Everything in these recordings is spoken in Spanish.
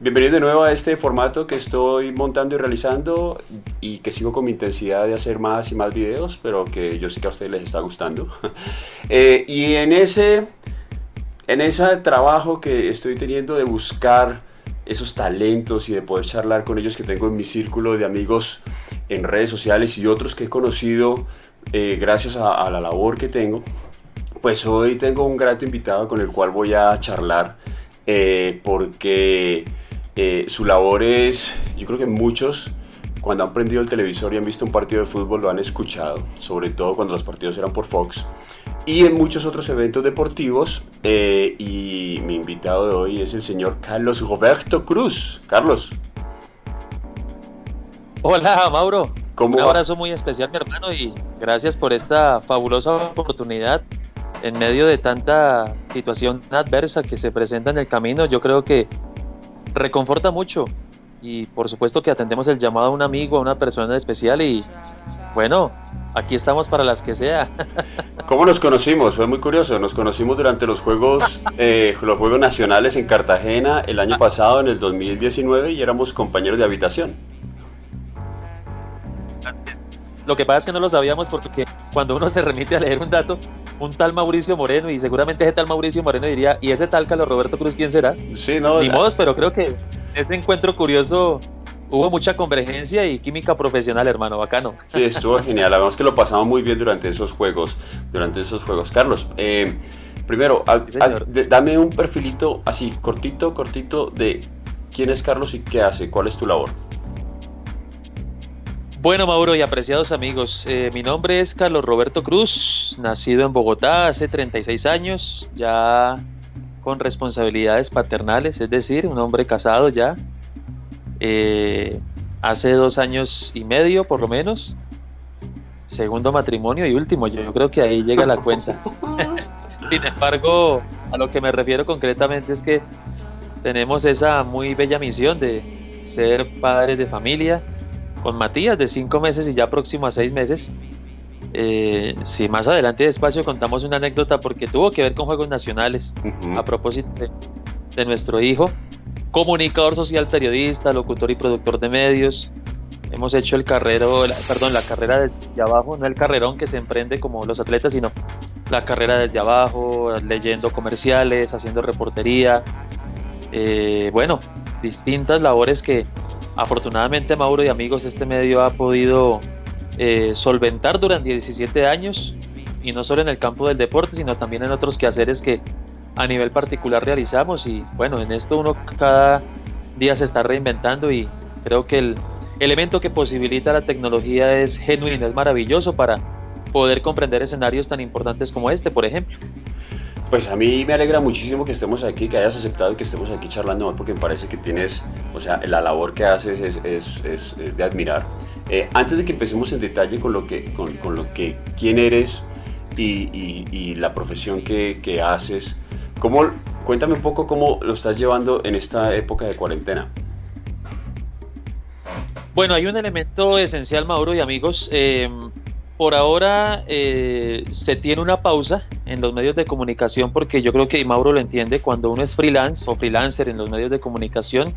Bienvenido de nuevo a este formato que estoy montando y realizando y que sigo con mi intensidad de hacer más y más videos, pero que yo sé que a ustedes les está gustando. Eh, y en ese, en ese trabajo que estoy teniendo de buscar esos talentos y de poder charlar con ellos que tengo en mi círculo de amigos en redes sociales y otros que he conocido eh, gracias a la labor que tengo, pues hoy tengo un grato invitado con el cual voy a charlar eh, porque eh, su labor es, yo creo que muchos cuando han prendido el televisor y han visto un partido de fútbol lo han escuchado, sobre todo cuando los partidos eran por Fox y en muchos otros eventos deportivos. Eh, y mi invitado de hoy es el señor Carlos Roberto Cruz. Carlos. Hola, Mauro. un abrazo muy especial, mi hermano, y gracias por esta fabulosa oportunidad en medio de tanta situación adversa que se presenta en el camino, yo creo que reconforta mucho y por supuesto que atendemos el llamado a un amigo, a una persona especial y bueno, aquí estamos para las que sea. ¿Cómo nos conocimos? Fue muy curioso, nos conocimos durante los Juegos, eh, los Juegos Nacionales en Cartagena el año pasado, en el 2019, y éramos compañeros de habitación. Lo que pasa es que no lo sabíamos porque cuando uno se remite a leer un dato, un tal Mauricio Moreno, y seguramente ese tal Mauricio Moreno diría, ¿y ese tal Carlos Roberto Cruz quién será? Sí, no. Ni modos, pero creo que ese encuentro curioso hubo mucha convergencia y química profesional, hermano, bacano. Sí, estuvo genial. Además que lo pasamos muy bien durante esos juegos, durante esos juegos. Carlos, eh, primero, dame un perfilito así, cortito, cortito, de quién es Carlos y qué hace, cuál es tu labor. Bueno, Mauro y apreciados amigos, eh, mi nombre es Carlos Roberto Cruz, nacido en Bogotá hace 36 años, ya con responsabilidades paternales, es decir, un hombre casado ya, eh, hace dos años y medio por lo menos, segundo matrimonio y último, yo, creo que ahí llega la cuenta. Sin embargo, a lo que me refiero concretamente es que tenemos esa muy bella misión de ser padres de familia, con Matías de cinco meses y ya próximo a seis meses. Eh, si más adelante despacio contamos una anécdota porque tuvo que ver con Juegos Nacionales a propósito de, nuestro hijo, comunicador social, periodista, locutor y productor de medios. Hemos hecho el carrero, perdón, la carrera desde abajo, no el carrerón que se emprende como los atletas, sino la carrera desde abajo, leyendo comerciales, haciendo reportería. Eh, bueno, distintas labores que Afortunadamente, Mauro y amigos, este medio ha podido eh, solventar durante 17 años y no solo en el campo del deporte, sino también en otros quehaceres que a nivel particular realizamos y bueno, en esto uno cada día se está reinventando y creo que el elemento que posibilita la tecnología es genuino, es maravilloso para poder comprender escenarios tan importantes como este, por ejemplo. Pues a mí me alegra muchísimo que estemos aquí, que hayas aceptado que estemos aquí charlando, porque me parece que tienes, o sea, la labor que haces es, es, es de admirar. Eh, antes de que empecemos en detalle con lo que, con, con lo que quién eres y, y, la profesión que, que, haces, ¿cómo, cuéntame un poco cómo lo estás llevando en esta época de cuarentena. Bueno, hay un elemento esencial, Mauro y amigos. Eh, por ahora eh, se tiene una pausa en los medios de comunicación porque yo creo que Mauro lo entiende, cuando uno es freelance o freelancer en los medios de comunicación,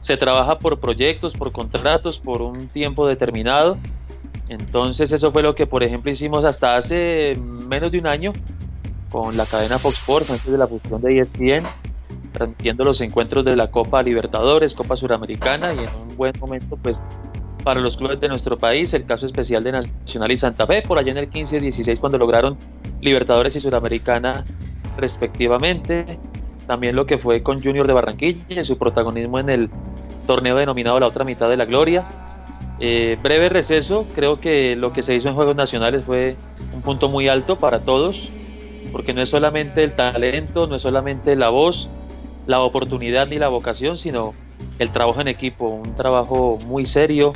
se trabaja por proyectos, por contratos, por un tiempo determinado. Entonces eso fue lo que por ejemplo hicimos hasta hace menos de un año con la cadena Fox Sports antes de la fusión de ESPN, transmitiendo los encuentros de la Copa Libertadores, Copa Suramericana y en un buen momento pues para los clubes de nuestro país, el caso especial de Nacional y Santa Fe, por allá en el 15-16 cuando lograron Libertadores y Suramericana respectivamente. También lo que fue con Junior de Barranquilla y su protagonismo en el torneo denominado La Otra Mitad de la Gloria. Eh, breve receso, creo que lo que se hizo en Juegos Nacionales fue un punto muy alto para todos, porque no es solamente el talento, no es solamente la voz, la oportunidad ni la vocación, sino el trabajo en equipo, un trabajo muy serio,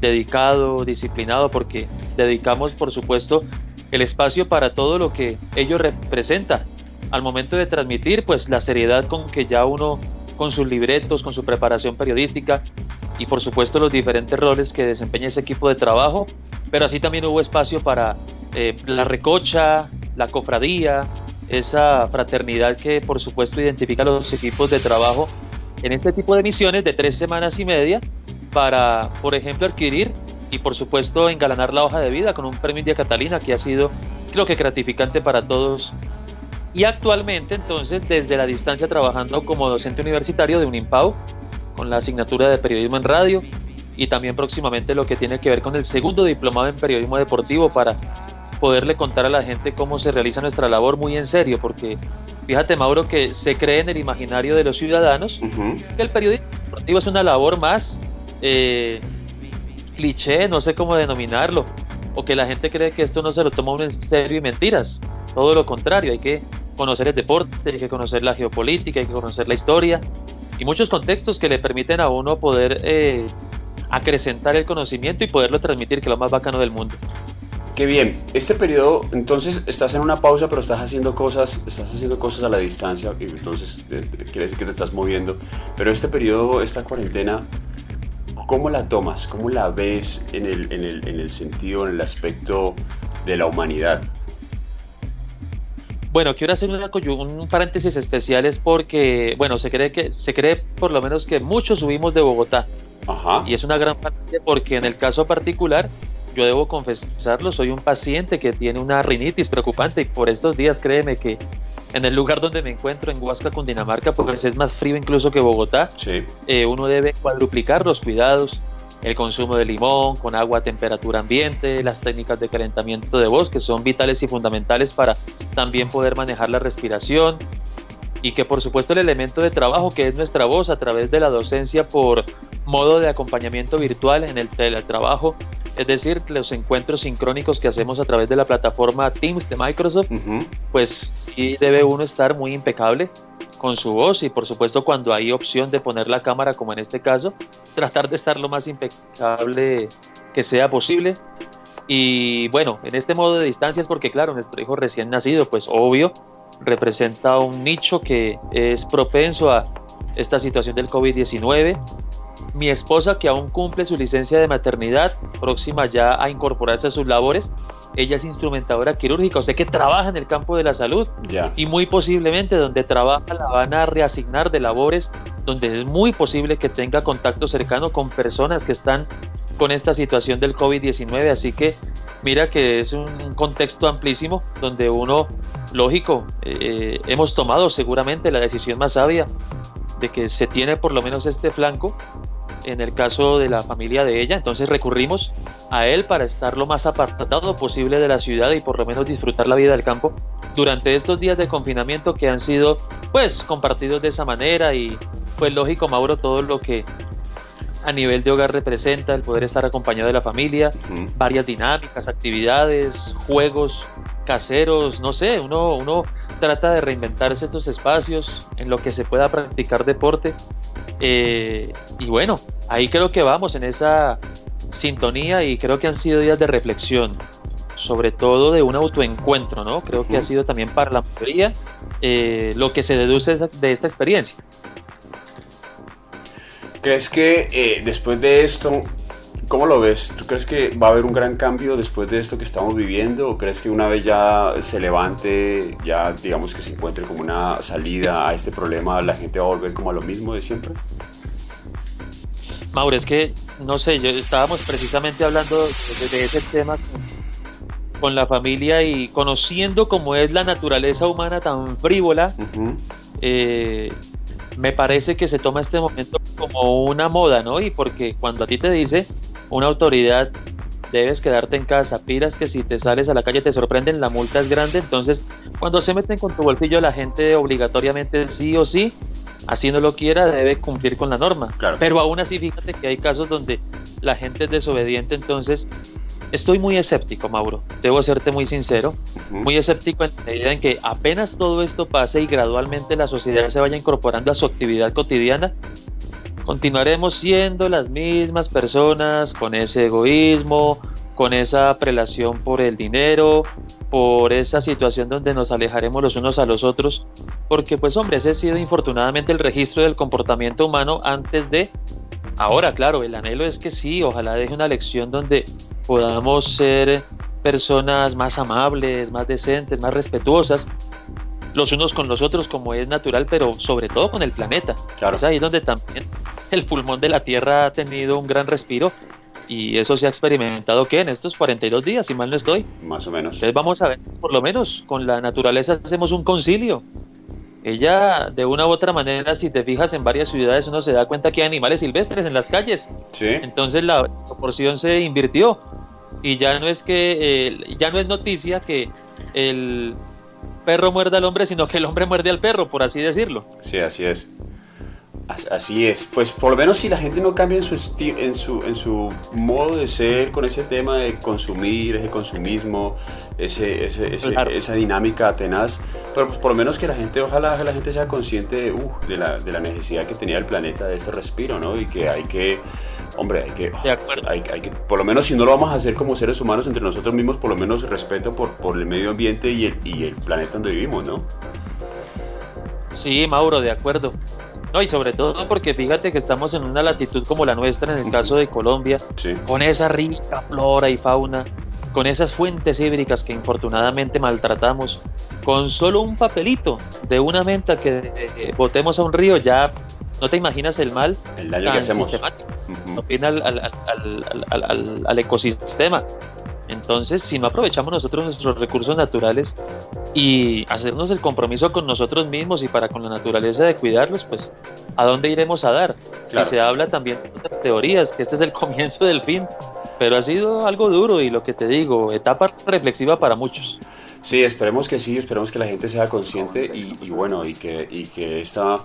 dedicado, disciplinado, porque dedicamos, por supuesto, el espacio para todo lo que ello representa. Al momento de transmitir, pues la seriedad con que ya uno, con sus libretos, con su preparación periodística y por supuesto los diferentes roles que desempeña ese equipo de trabajo, pero así también hubo espacio para eh, la recocha, la cofradía, esa fraternidad que por supuesto identifica los equipos de trabajo en este tipo de misiones de tres semanas y media para, por ejemplo, adquirir y por supuesto engalanar la hoja de vida con un premio India Catalina que ha sido creo que gratificante para todos. Y actualmente entonces desde la distancia trabajando como docente universitario de un IMPAU con la asignatura de periodismo en radio y también próximamente lo que tiene que ver con el segundo diplomado en periodismo deportivo para poderle contar a la gente cómo se realiza nuestra labor muy en serio, porque fíjate Mauro que se cree en el imaginario de los ciudadanos que el periodismo deportivo es una labor más eh, cliché, no sé cómo denominarlo, o que la gente cree que esto no se lo toma en serio y mentiras, todo lo contrario, hay que conocer el deporte, hay que conocer la geopolítica, hay que conocer la historia y muchos contextos que le permiten a uno poder eh, acrecentar el conocimiento y poderlo transmitir, que es lo más bacano del mundo. Qué bien. Este periodo, entonces, estás en una pausa, pero estás haciendo cosas, estás haciendo cosas a la distancia, y entonces eh, quiere decir que te estás moviendo. Pero este periodo, esta cuarentena, ¿cómo la tomas? ¿Cómo la ves en el, en el, en el sentido, en el aspecto de la humanidad? Bueno, quiero hacer una, un paréntesis especial es porque, bueno, se cree que se cree por lo menos que muchos subimos de Bogotá. Ajá. Y es una gran parte porque en el caso particular, yo debo confesarlo, soy un paciente que tiene una rinitis preocupante y por estos días créeme que en el lugar donde me encuentro, en Huasca, Cundinamarca, pues es más frío incluso que Bogotá, sí. Eh, uno debe cuadruplicar los cuidados, el consumo de limón con agua a temperatura ambiente, las técnicas de calentamiento de voz que son vitales y fundamentales para también poder manejar la respiración y que por supuesto el elemento de trabajo que es nuestra voz a través de la docencia por modo de acompañamiento virtual en el teletrabajo, es decir, los encuentros sincrónicos que hacemos a través de la plataforma Teams de Microsoft, pues sí debe uno estar muy impecable con su voz y por supuesto cuando hay opción de poner la cámara como en este caso, tratar de estar lo más impecable que sea posible. Y bueno, en este modo de distancia es porque claro, nuestro hijo recién nacido, pues obvio, representa un nicho que es propenso a esta situación del COVID-19 mi esposa, que aún cumple su licencia de maternidad, próxima ya a incorporarse a sus labores, ella es instrumentadora quirúrgica, o sea que trabaja en el campo de la salud y muy posiblemente donde trabaja la van a reasignar de labores donde es muy posible que tenga contacto cercano con personas que están con esta situación del COVID-19, así que mira que es un contexto amplísimo donde uno, lógico, eh, hemos tomado seguramente la decisión más sabia de que se tiene por lo menos este flanco en el caso de la familia de ella, entonces recurrimos a él para estar lo más apartado posible de la ciudad y por lo menos disfrutar la vida del campo durante estos días de confinamiento que han sido pues compartidos de esa manera. Y pues lógico Mauro todo lo que a nivel de hogar representa el poder estar acompañado de la familia, varias dinámicas, actividades, juegos caseros, no sé, uno, uno trata de reinventarse estos espacios en lo que se pueda practicar deporte. Eh, y bueno, ahí creo que vamos en esa sintonía y creo que han sido días de reflexión, sobre todo de un autoencuentro, ¿no? Creo que ha sido también para la mayoría eh, lo que se deduce de esta experiencia. ¿Crees que eh, después de esto ¿Cómo lo ves? ¿Tú crees que va a haber un gran cambio después de esto que estamos viviendo? ¿O crees que una vez ya se levante, ya digamos que se encuentre como una salida a este problema, la gente va a volver como a lo mismo de siempre? Mauro, es que, no sé, yo estábamos precisamente hablando de, ese tema con, la familia y conociendo cómo es la naturaleza humana tan frívola, eh, me parece que se toma este momento como una moda, ¿no? Y porque cuando a ti te dice una autoridad debes quedarte en casa, piras que si te sales a la calle te sorprenden, la multa es grande, entonces cuando se meten con tu bolsillo la gente obligatoriamente sí o sí, así no lo quiera, debe cumplir con la norma. Pero aún así fíjate que hay casos donde la gente es desobediente, entonces estoy muy escéptico, Mauro, debo serte muy sincero, muy escéptico en la medida en que apenas todo esto pase y gradualmente la sociedad se vaya incorporando a su actividad cotidiana, continuaremos siendo las mismas personas con ese egoísmo, con esa prelación por el dinero, por esa situación donde nos alejaremos los unos a los otros, porque pues hombre, ese ha sido infortunadamente el registro del comportamiento humano antes de... Ahora, claro, el anhelo es que sí, ojalá deje una lección donde podamos ser personas más amables, más decentes, más respetuosas, los unos con los otros como es natural, pero sobre todo con el planeta. Claro. Es ahí donde también el pulmón de la Tierra ha tenido un gran respiro y eso se ha experimentado que en estos 42 días, si mal no estoy. Más o menos. Entonces vamos a ver, por lo menos con la naturaleza hacemos un concilio. Ella, de una u otra manera, si te fijas en varias ciudades, uno se da cuenta que hay animales silvestres en las calles. Sí. Entonces la proporción se invirtió y ya no es que eh, ya no es noticia que el perro muerde al hombre, sino que el hombre muerde al perro, por así decirlo. Sí, así es. Así es, pues por lo menos si la gente no cambia en su, en su, en su modo de ser con ese tema de consumir, ese consumismo, ese, ese, esa dinámica tenaz, pero pues por lo menos que la gente, ojalá la gente sea consciente de, uh, de, la, de, la, necesidad que tenía el planeta de este respiro, ¿no? Y que hay que, hombre, hay que, hay, hay, que, por lo menos si no lo vamos a hacer como seres humanos entre nosotros mismos, por lo menos respeto por, por el medio ambiente y el, y el planeta donde vivimos, ¿no? Sí, Mauro, de acuerdo. No, y sobre todo porque fíjate que estamos en una latitud como la nuestra, en el caso de Colombia, con esa rica flora y fauna, con esas fuentes hídricas que infortunadamente maltratamos, con solo un papelito de una menta que eh, botemos a un río, ya no te imaginas el mal el daño que hacemos. al ecosistema. Entonces, si no aprovechamos nosotros nuestros recursos naturales y hacernos el compromiso con nosotros mismos y para con la naturaleza de cuidarlos, pues, ¿a dónde iremos a dar? Si se habla también de otras teorías, que este es el comienzo del fin, pero ha sido algo duro y lo que te digo, etapa reflexiva para muchos. Sí, esperemos que sí, esperemos que la gente sea consciente y, bueno, y que, y que esta...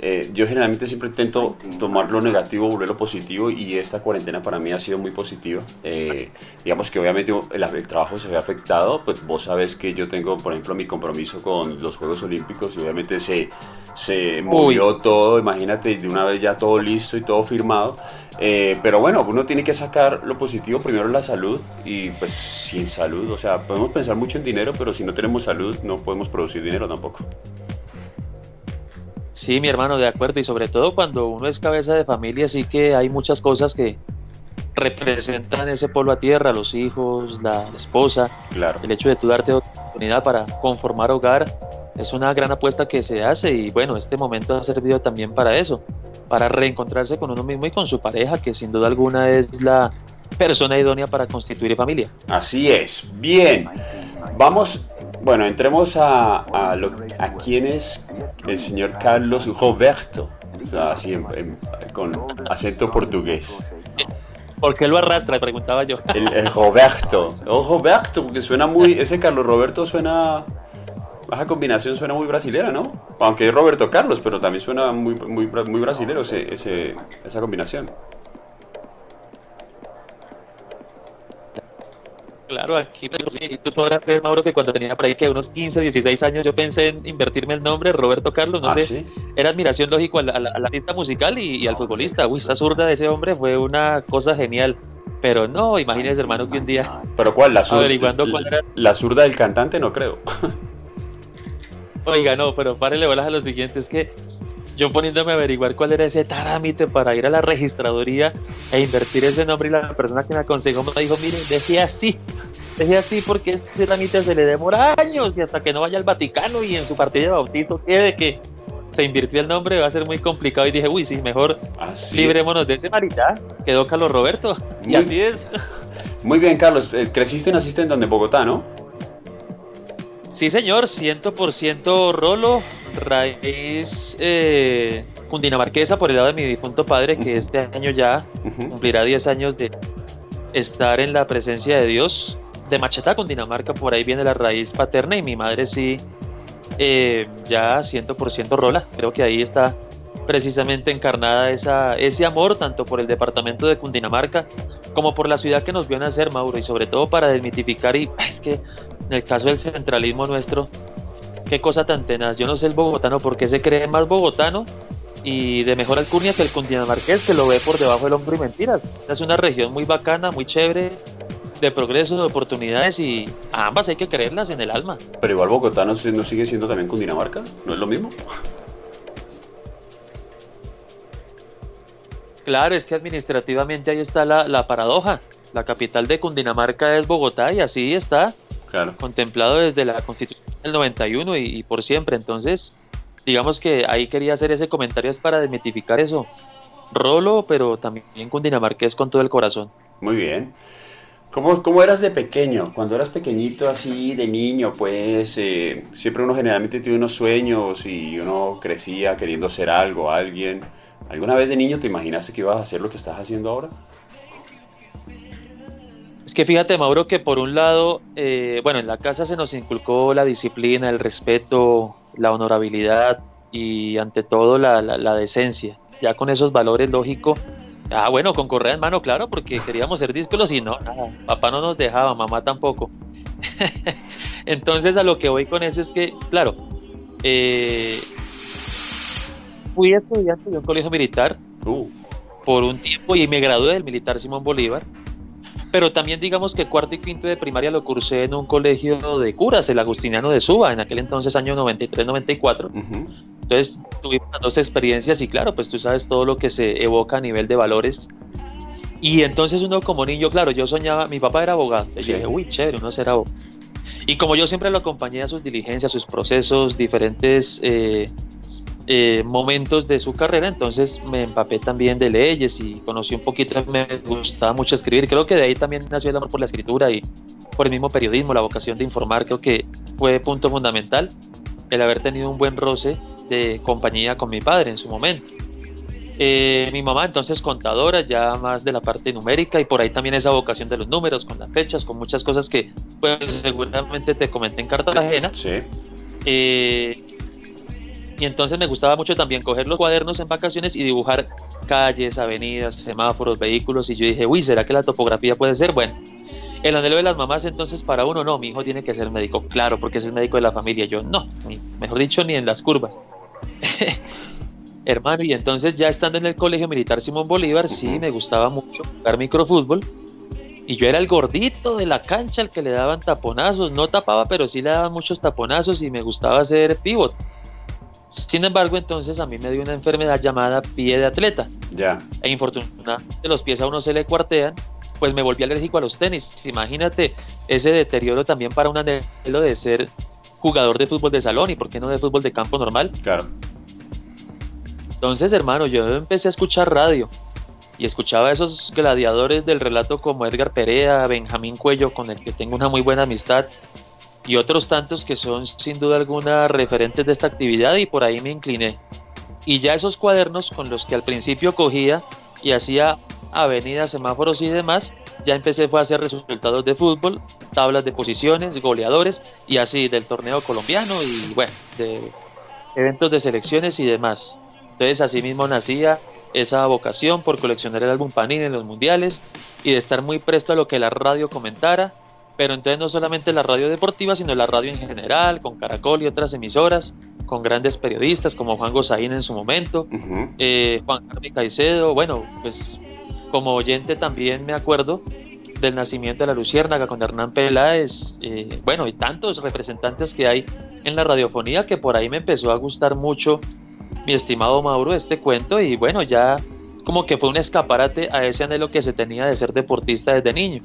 Eh, yo generalmente siempre intento tomar lo negativo, volverlo positivo y esta cuarentena para mí ha sido muy positiva. Eh, digamos que obviamente el, trabajo se ve afectado, pues vos sabes que yo tengo, por ejemplo, mi compromiso con los Juegos Olímpicos y obviamente se, se movió todo, imagínate, de una vez ya todo listo y todo firmado. Eh, pero bueno, uno tiene que sacar lo positivo, primero la salud y pues sin salud, o sea, podemos pensar mucho en dinero, pero si no tenemos salud no podemos producir dinero tampoco. Sí, mi hermano, de acuerdo, y sobre todo cuando uno es cabeza de familia, sí que hay muchas cosas que representan ese pueblo a tierra, los hijos, la esposa, claro. el hecho de tú darte oportunidad para conformar hogar, es una gran apuesta que se hace y bueno, este momento ha servido también para eso, para reencontrarse con uno mismo y con su pareja, que sin duda alguna es la persona idónea para constituir familia. Así es, bien. Vamos, bueno, entremos a, a, lo, a quién es el señor Carlos Roberto, así con acento portugués. ¿Por qué lo arrastra? Preguntaba yo. El, el Roberto. El Roberto, porque suena muy. Ese Carlos Roberto suena esa combinación suena muy brasilera, ¿no? Aunque es Roberto Carlos, pero también suena muy, muy, muy brasilero ese, esa combinación. Claro, aquí tú podrás ver, Mauro, que cuando tenía por ahí que unos 15, 16 años yo pensé en invertirme el nombre Roberto Carlos, no ¿Ah, sé, sí? era admiración lógico a la, a la, artista musical y, al futbolista. Uy, esa zurda de ese hombre fue una cosa genial. Pero no, imagínese, hermano, que un día. ¿Pero cuál? ¿La zurda, averiguando cuál era... la zurda del cantante? No creo. Oiga, no, pero párele bolas a lo siguiente, es que yo poniéndome a averiguar cuál era ese trámite para ir a la registraduría e invertir ese nombre y la persona que me aconsejó me dijo, mire, deje así, deje así porque ese trámite se le demora años y hasta que no vaya al Vaticano y en su partida de bautizo quede que se invirtió el nombre va a ser muy complicado y dije, uy, sí, mejor Así librémonos de ese marita, quedó Carlos Roberto y Muy- así es. Muy bien, Carlos. Eh, ¿Creciste y naciste en donde? En Bogotá, ¿no? Sí, señor, 100% rolo, raíz eh, cundinamarquesa por el lado de mi difunto padre, que este año ya cumplirá 10 años de estar en la presencia de Dios. De Machetá, Cundinamarca, por ahí viene la raíz paterna y mi madre sí, eh, ya 100% rola. Creo que ahí está precisamente encarnada esa, ese amor tanto por el departamento de Cundinamarca como por la ciudad que nos vio nacer, Mauro, y sobre todo para desmitificar y es que en el caso del centralismo nuestro, qué cosa tan tenaz. Yo no sé el bogotano por qué se cree más bogotano y de mejor alcurnia que el cundinamarqués que lo ve por debajo del hombro y mentiras. Es una región muy bacana, muy chévere, de progreso, de oportunidades y a ambas hay que creerlas en el alma. Pero igual Bogotá no, no sigue siendo también Cundinamarca. ¿No es lo mismo? Claro, es que administrativamente ahí está la, la paradoja. La capital de Cundinamarca es Bogotá y así está Claro. contemplado desde la Constitución el 91 y, y por siempre. Entonces, digamos que ahí quería hacer ese comentario es para desmitificar eso. Rolo, pero también cundinamarqués con todo el corazón. Muy bien. ¿Cómo, ¿Cómo, eras de pequeño? Cuando eras pequeñito, así de niño, pues eh, siempre uno generalmente tiene unos sueños y uno crecía queriendo ser algo, alguien. ¿Alguna vez de niño te imaginaste que ibas a hacer lo que estás haciendo ahora? Es que fíjate, Mauro, que por un lado, eh, bueno, en la casa se nos inculcó la disciplina, el respeto, la honorabilidad y ante todo la, la, decencia. Ya con esos valores, lógico, ah, bueno, con correa en mano, claro, porque queríamos ser díscolos y no, papá no nos dejaba, mamá tampoco. Entonces a lo que voy con eso es que, claro, eh, fui estudiante de un colegio militar uh. por un tiempo y me gradué del militar Simón Bolívar. Pero también digamos que cuarto y quinto de primaria lo cursé en un colegio de curas, el Agustiniano de Suba, en aquel entonces año 93-94. Entonces tuvimos dos experiencias y claro, pues tú sabes todo lo que se evoca a nivel de valores. Y entonces uno como niño, claro, yo soñaba, mi papá era abogado. Y dije, uy, chévere, uno será abogado. Y como yo siempre lo acompañé a sus diligencias, sus procesos, diferentes eh, eh, momentos de su carrera, entonces me empapé también de leyes y conocí un poquito, me gustaba mucho escribir, creo que de ahí también nació el amor por la escritura y por el mismo periodismo, la vocación de informar, creo que fue punto fundamental el haber tenido un buen roce de compañía con mi padre en su momento. Eh, mi mamá entonces contadora, ya más de la parte numérica y por ahí también esa vocación de los números, con las fechas, con muchas cosas que pues seguramente te comenté en Cartagena. Sí. Eh, y entonces me gustaba mucho también coger los cuadernos en vacaciones y dibujar calles, avenidas, semáforos, vehículos. Y yo dije, uy, ¿será que la topografía puede ser? Bueno, el anhelo de las mamás entonces para uno, no, mi hijo tiene que ser médico, claro, porque es el médico de la familia. Yo, no, mejor dicho, ni en las curvas. Hermano, y entonces ya estando en el Colegio Militar Simón Bolívar, sí, me gustaba mucho jugar microfútbol. Y yo era el gordito de la cancha, el que le daban taponazos. No tapaba, pero sí le daban muchos taponazos y me gustaba hacer pivot. Sin embargo, entonces a mí me dio una enfermedad llamada pie de atleta. Ya. E infortunadamente los pies a uno se le cuartean, pues me volví alérgico a los tenis. Imagínate ese deterioro también para un anhelo de ser jugador de fútbol de salón y por qué no de fútbol de campo normal. Claro. Entonces, hermano, yo empecé a escuchar radio y escuchaba a esos gladiadores del relato como Edgar Perea, Benjamín Cuello, con el que tengo una muy buena amistad, y otros tantos que son sin duda alguna referentes de esta actividad y por ahí me incliné. Y ya esos cuadernos con los que al principio cogía y hacía avenidas, semáforos y demás, ya empecé fue a hacer resultados de fútbol, tablas de posiciones, goleadores y así del torneo colombiano y bueno, de eventos de selecciones y demás. Entonces así mismo nacía esa vocación por coleccionar el álbum Panini en los mundiales y de estar muy presto a lo que la radio comentara pero entonces no solamente la radio deportiva, sino la radio en general, con Caracol y otras emisoras, con grandes periodistas como Juan Gozaín en su momento, eh, Juan Carlos Caicedo, bueno, pues como oyente también me acuerdo del nacimiento de la Luciérnaga con Hernán Peláez, eh, bueno, y tantos representantes que hay en la radiofonía que por ahí me empezó a gustar mucho, mi estimado Mauro, este cuento y bueno, ya como que fue un escaparate a ese anhelo que se tenía de ser deportista desde niño.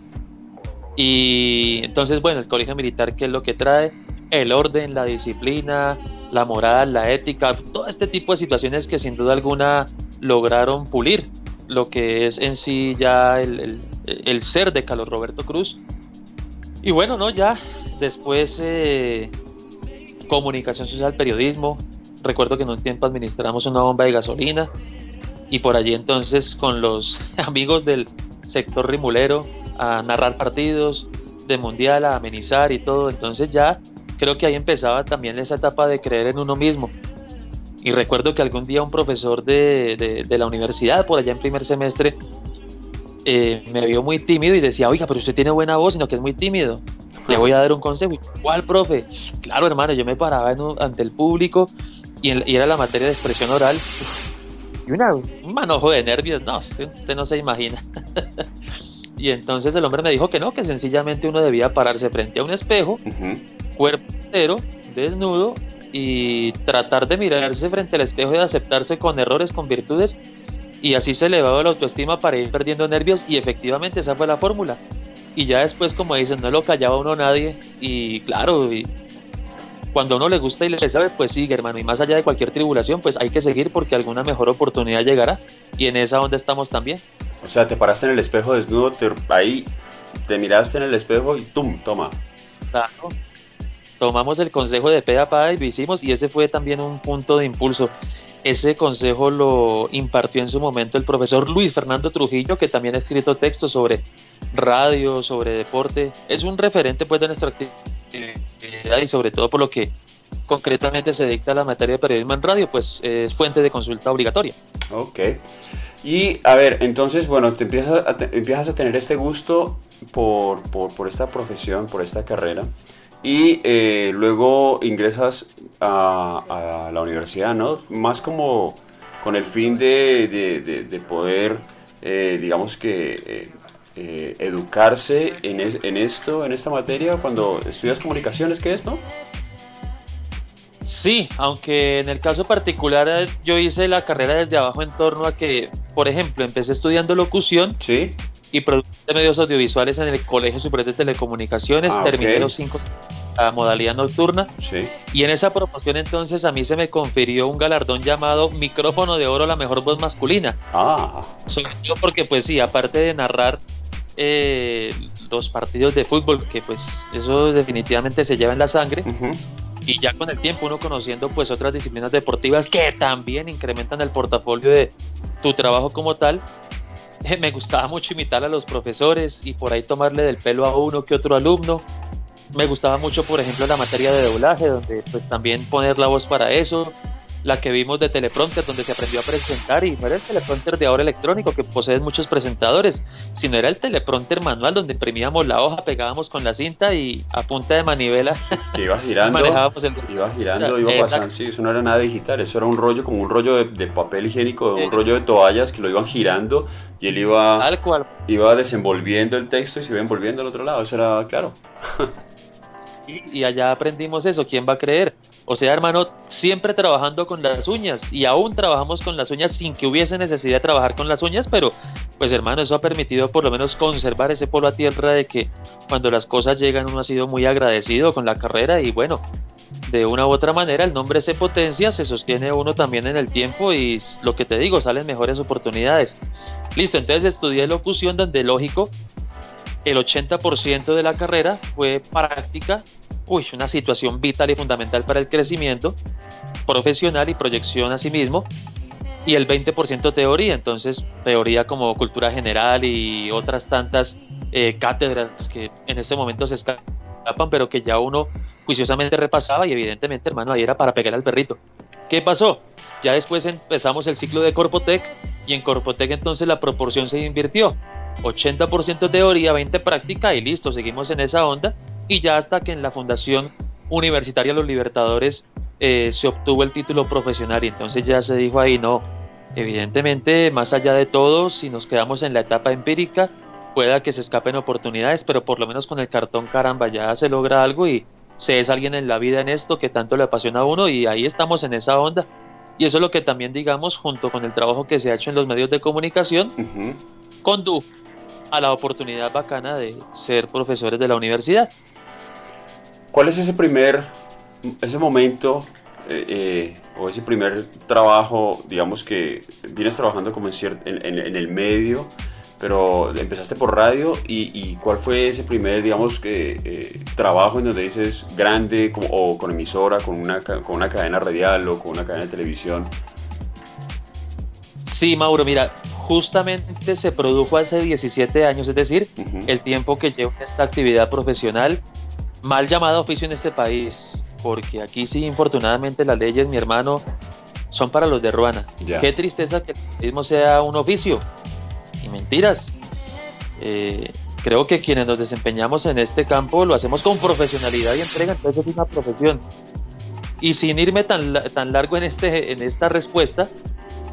Y entonces, bueno, el colegio militar, ¿qué es lo que trae? El orden, la disciplina, la moral, la ética, todo este tipo de situaciones que sin duda alguna lograron pulir lo que es en sí ya el, el, ser de Carlos Roberto Cruz. Y bueno, ¿no? Ya después eh, comunicación social, periodismo. Recuerdo que en un tiempo administramos una bomba de gasolina y por allí entonces con los amigos del sector rimulero a narrar partidos de mundial, a amenizar y todo. Entonces ya creo que ahí empezaba también esa etapa de creer en uno mismo. Y recuerdo que algún día un profesor de, de, la universidad, por allá en primer semestre, eh, me vio muy tímido y decía, oiga, pero usted tiene buena voz, sino que es muy tímido. Le voy a dar un consejo. ¿Cuál, profe? Claro, hermano, yo me paraba ante el público y, era la materia de expresión oral. Y una, un manojo de nervios, no, usted, usted no se imagina. Y entonces el hombre me dijo que no, que sencillamente uno debía pararse frente a un espejo, cuerpo entero, desnudo, y tratar de mirarse frente al espejo y de aceptarse con errores, con virtudes, y así se elevaba la autoestima para ir perdiendo nervios, y efectivamente esa fue la fórmula. Y ya después, como dicen, no lo callaba uno nadie, y claro, cuando uno le gusta y le sabe, pues sigue, hermano. Y más allá de cualquier tribulación, pues hay que seguir porque alguna mejor oportunidad llegará. Y en esa onda estamos también. O sea, te paraste en el espejo desnudo, ahí te miraste en el espejo y ¡tum! Toma. Claro. Tomamos el consejo de Pea y lo hicimos y ese fue también un punto de impulso. Ese consejo lo impartió en su momento el profesor Luis Fernando Trujillo, que también ha escrito textos sobre radio, sobre deporte. Es un referente pues de nuestra actividad y sobre todo por lo que concretamente se dicta la materia de periodismo en radio, pues es fuente de consulta obligatoria. Ok. Y a ver, entonces, bueno, te empiezas a, empiezas a tener este gusto por, por, por, esta profesión, por esta carrera, y eh, luego ingresas a, la universidad, ¿no? Más como con el fin de, de, de, poder, eh, digamos que, eh, educarse en, en, esto, en esta materia, cuando estudias comunicaciones, ¿qué es, no? Sí, aunque en el caso particular eh, yo hice la carrera desde abajo en torno a que, por ejemplo, empecé estudiando locución ¿Sí? y producción de medios audiovisuales en el Colegio Superior de Telecomunicaciones, ah, terminé los cinco a modalidad nocturna. Sí. Y en esa promoción entonces a mí se me confirió un galardón llamado Micrófono de Oro, la mejor voz masculina. Ah. Sobre todo porque pues sí, aparte de narrar eh, los partidos de fútbol, que pues eso definitivamente se lleva en la sangre, y ya con el tiempo uno conociendo pues otras disciplinas deportivas que también incrementan el portafolio de tu trabajo como tal, eh, me gustaba mucho imitar a los profesores y por ahí tomarle del pelo a uno que otro alumno. Me gustaba mucho, por ejemplo, la materia de doblaje, donde pues también poner la voz para eso la que vimos de teleprompter, donde se aprendió a presentar, y no era el teleprompter de ahora electrónico que posee muchos presentadores, sino era el teleprompter manual donde imprimíamos la hoja, pegábamos con la cinta y a punta de manivela que iba girando, iba girando, iba pasando, sí, eso no era nada digital, eso era un rollo como un rollo de, papel higiénico, un rollo de toallas que lo iban girando y él iba, iba desenvolviendo el texto y se iba envolviendo al otro lado, eso era claro. y allá aprendimos eso, ¿quién va a creer? O sea, hermano, siempre trabajando con las uñas y aún trabajamos con las uñas sin que hubiese necesidad de trabajar con las uñas, pero pues hermano, eso ha permitido por lo menos conservar ese polo a tierra de que cuando las cosas llegan uno ha sido muy agradecido con la carrera y bueno, de una u otra manera el nombre se potencia, se sostiene uno también en el tiempo y lo que te digo, salen mejores oportunidades. Listo, entonces estudié locución donde lógico, el 80% de la carrera fue práctica uy, una situación vital y fundamental para el crecimiento profesional y proyección a sí mismo, y el 20% teoría, entonces teoría como cultura general y otras tantas eh, cátedras que en este momento se escapan, pero que ya uno juiciosamente repasaba y evidentemente, hermano, ahí era para pegar al perrito. ¿Qué pasó? Ya después empezamos el ciclo de Corpotec y en Corpotec entonces la proporción se invirtió. 80% teoría, 20 práctica y listo, seguimos en esa onda y ya hasta que en la Fundación Universitaria Los Libertadores eh, se obtuvo el título profesional y entonces ya se dijo ahí, no, evidentemente más allá de todo, si nos quedamos en la etapa empírica, pueda que se escapen oportunidades, pero por lo menos con el cartón caramba ya se logra algo y se es alguien en la vida en esto que tanto le apasiona a uno y ahí estamos en esa onda. Y eso es lo que también digamos, junto con el trabajo que se ha hecho en los medios de comunicación, condujo a la oportunidad bacana de ser profesores de la universidad. ¿Cuál es ese primer, ese momento eh, eh, o ese primer trabajo, digamos que vienes trabajando como en, en, el medio, pero empezaste por radio y, cuál fue ese primer, digamos que eh, trabajo en donde dices grande como, o con emisora, con una, con una cadena radial o con una cadena de televisión? Sí, Mauro, mira, justamente se produjo hace 17 años, es decir, el tiempo que llevo en esta actividad profesional mal llamado oficio en este país, porque aquí sí, infortunadamente, las leyes, mi hermano, son para los de Ruana. Qué tristeza que el periodismo sea un oficio. Y mentiras. Eh, creo que quienes nos desempeñamos en este campo lo hacemos con profesionalidad y entrega, entonces es una profesión. Y sin irme tan, tan largo en, este, en esta respuesta,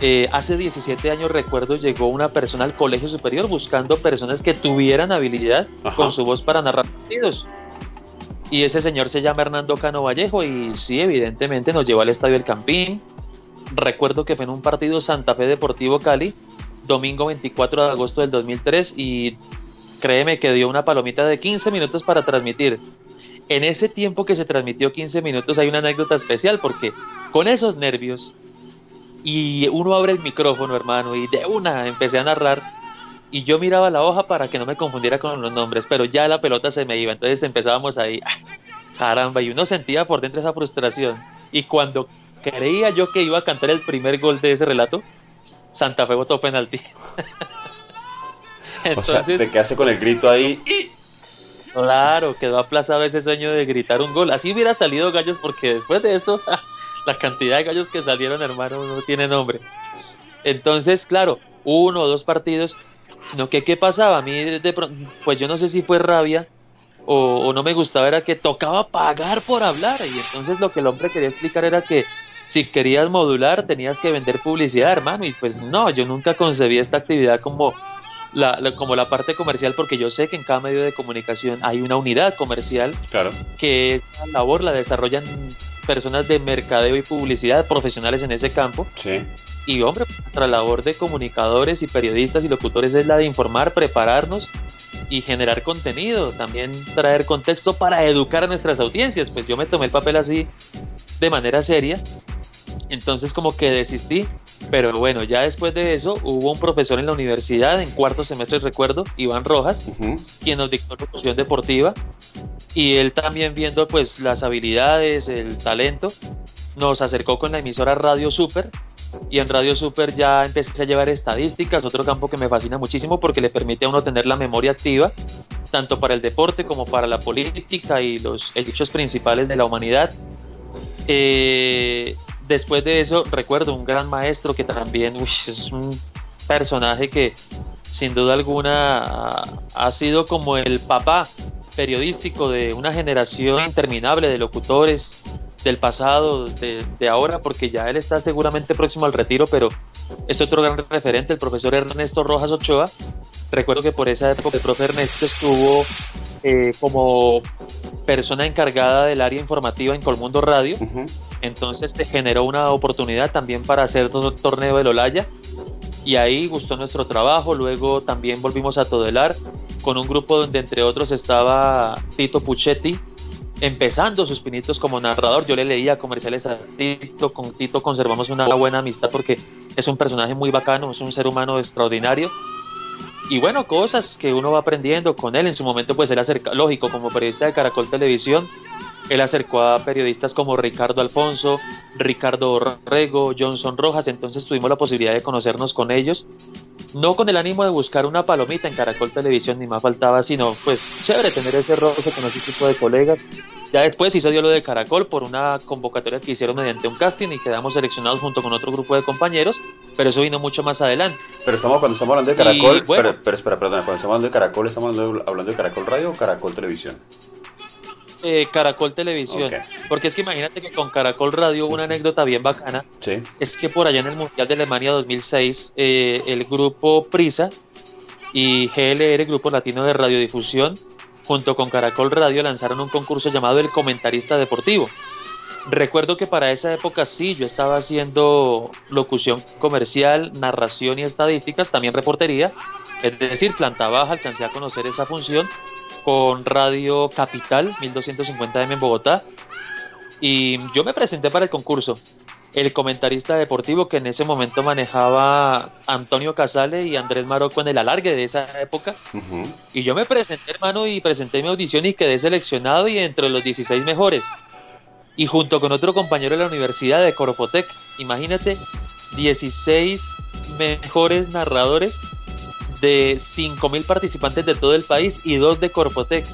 eh, hace 17 años recuerdo llegó una persona al colegio superior buscando personas que tuvieran habilidad con su voz para narrar partidos. Y ese señor se llama Hernando Cano Vallejo y sí, evidentemente nos llevó al Estadio El Campín. Recuerdo que fue en un partido Santa Fe Deportivo Cali, domingo 24 de agosto del 2003 y créeme que dio una palomita de 15 minutos para transmitir. En ese tiempo que se transmitió 15 minutos hay una anécdota especial porque con esos nervios y uno abre el micrófono, hermano, y de una empecé a narrar y yo miraba la hoja para que no me confundiera con los nombres, pero ya la pelota se me iba, entonces empezábamos ahí, ¡ah! caramba, y uno sentía por dentro esa frustración. Y cuando creía yo que iba a cantar el primer gol de ese relato, Santa Fe votó penalti. Entonces, o sea, te quedaste con el grito ahí y... Claro, quedó aplazado ese sueño de gritar un gol. Así hubiera salido gallos porque después de eso, la cantidad de gallos que salieron, hermano, no tiene nombre. Entonces, claro, uno o dos partidos, sino que qué pasaba, a mí de pronto, pues yo no sé si fue rabia o, no me gustaba, era que tocaba pagar por hablar. Y entonces lo que el hombre quería explicar era que si querías modular tenías que vender publicidad, hermano. Y pues no, yo nunca concebí esta actividad como la, como la parte comercial, porque yo sé que en cada medio de comunicación hay una unidad comercial claro. que esa labor la desarrollan personas de mercadeo y publicidad profesionales en ese campo. Sí. Y hombre, nuestra labor de comunicadores y periodistas y locutores es la de informar, prepararnos y generar contenido, también traer contexto para educar a nuestras audiencias. Pues yo me tomé el papel así de manera seria, entonces como que desistí pero bueno, ya después de eso hubo un profesor en la universidad, en cuarto semestre recuerdo, Iván Rojas, quien nos dictó locución deportiva y él también viendo pues las habilidades, el talento, nos acercó con la emisora Radio Super y en Radio Super ya empecé a llevar estadísticas, otro campo que me fascina muchísimo porque le permite a uno tener la memoria activa, tanto para el deporte como para la política y los hechos principales de la humanidad. Eh, después de eso, recuerdo un gran maestro que también es un personaje que sin duda alguna ha sido como el papá periodístico de una generación interminable de locutores del pasado, de, ahora, porque ya él está seguramente próximo al retiro, pero es otro gran referente, el profesor Ernesto Rojas Ochoa. Recuerdo que por esa época el profe Ernesto estuvo eh, como persona encargada del área informativa en Colmundo Radio. Entonces te generó una oportunidad también para hacer un torneo del Olaya. Y ahí gustó nuestro trabajo. Luego también volvimos a Todelar con un grupo donde entre otros estaba Tito Puchetti, empezando sus pinitos como narrador. Yo le leía comerciales a Tito, con Tito conservamos una buena amistad porque es un personaje muy bacano, es un ser humano extraordinario. Y bueno, cosas que uno va aprendiendo con él. En su momento, pues él acerca, lógico, como periodista de Caracol Televisión, él acercó a periodistas como Ricardo Alfonso, Ricardo Rego, Johnson Rojas, entonces tuvimos la posibilidad de conocernos con ellos. No con el ánimo de buscar una palomita en Caracol Televisión, ni más faltaba, sino pues chévere tener ese roce con ese tipo de colegas. Ya después hizo dio lo de Caracol por una convocatoria que hicieron mediante un casting y quedamos seleccionados junto con otro grupo de compañeros, pero eso vino mucho más adelante. Pero estamos cuando estamos hablando de Caracol, pero, pero, espera, perdón, cuando estamos hablando de Caracol, ¿estamos hablando de Caracol Radio o Caracol Televisión? Eh, Caracol Televisión. Porque es que imagínate que con Caracol Radio una anécdota bien bacana. Es que por allá en el Mundial de Alemania 2006, eh, el grupo Prisa y GLR, Grupo Latino de Radiodifusión, junto con Caracol Radio lanzaron un concurso llamado El Comentarista Deportivo. Recuerdo que para esa época sí, yo estaba haciendo locución comercial, narración y estadísticas, también reportería, es decir, planta baja, alcancé a conocer esa función con Radio Capital 1250M en Bogotá y yo me presenté para el concurso. El comentarista deportivo que en ese momento manejaba Antonio Casale y Andrés Marocco en el alargue de esa época. Y yo me presenté, hermano, y presenté mi audición y quedé seleccionado y entre los 16 mejores. Y junto con otro compañero de la Universidad de Corpotec, imagínate, 16 mejores narradores de 5.000 participantes de todo el país y dos de Corpotec.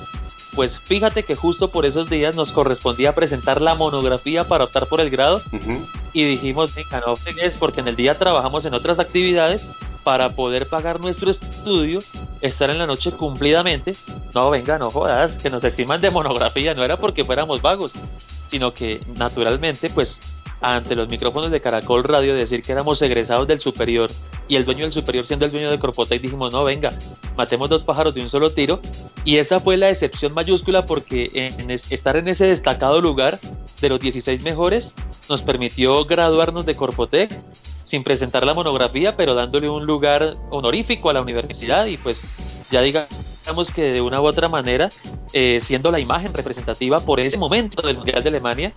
Pues fíjate que justo por esos días nos correspondía presentar la monografía para optar por el grado y dijimos, venga, no es porque en el día trabajamos en otras actividades para poder pagar nuestro estudio, estar en la noche cumplidamente. No, venga, no jodas, que nos eximan de monografía, no era porque fuéramos vagos, sino que naturalmente pues ante los micrófonos de Caracol Radio decir que éramos egresados del superior y el dueño del superior siendo el dueño de y dijimos, no, venga, matemos dos pájaros de un solo tiro. Y esa fue la excepción mayúscula porque estar en ese destacado lugar de los 16 mejores nos permitió graduarnos de Corpotec sin presentar la monografía, pero dándole un lugar honorífico a la universidad y pues ya digamos que de una u otra manera eh, siendo la imagen representativa por ese momento del Mundial de Alemania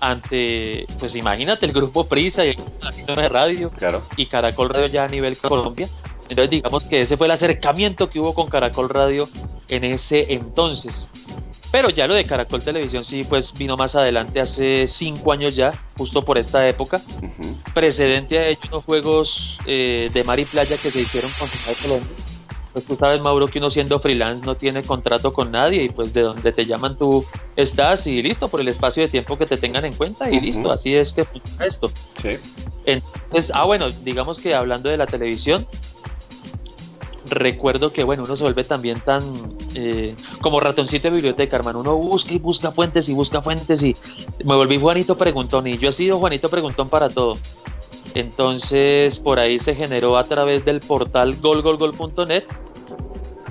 ante, pues imagínate, el grupo Prisa y el de radio claro. y Caracol Radio ya a nivel Colombia. Entonces digamos que ese fue el acercamiento que hubo con Caracol Radio en ese entonces. Pero ya lo de Caracol Televisión sí, pues vino más adelante, hace cinco años ya, justo por esta época. Precedente a hecho juegos eh, de mar y playa que se hicieron con Colombia. Pues tú sabes, Mauro, que uno siendo freelance no tiene contrato con nadie y pues de donde te llaman tú estás y listo, por el espacio de tiempo que te tengan en cuenta y listo, así es que funciona esto. Sí. Entonces, ah, bueno, digamos que hablando de la televisión, recuerdo que, bueno, uno se vuelve también tan eh, como ratoncito de biblioteca, hermano. Uno busca y busca fuentes y busca fuentes y me volví Juanito Preguntón y yo he sido Juanito Preguntón para todo. Entonces, por ahí se generó a través del portal golgolgol.net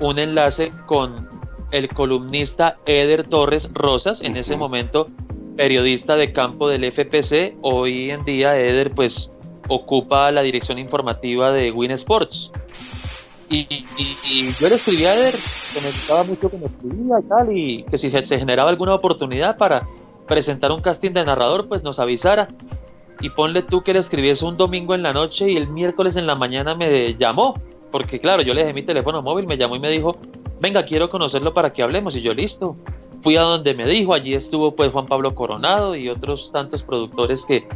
un enlace con el columnista Eder Torres Rosas, en ese momento periodista de campo del FPC. Hoy en día Eder pues ocupa la dirección informativa de Win Sports. Y, yo le escribí a Eder que me gustaba mucho que me escribía y tal, y que si se generaba alguna oportunidad para presentar un casting de narrador, pues nos avisara. Y ponle tú que le escribiese un domingo en la noche y el miércoles en la mañana me llamó, porque claro, yo le dejé mi teléfono móvil, me llamó y me dijo, venga, quiero conocerlo para que hablemos, y yo listo. Fui a donde me dijo, allí estuvo pues Juan Pablo Coronado y otros tantos productores que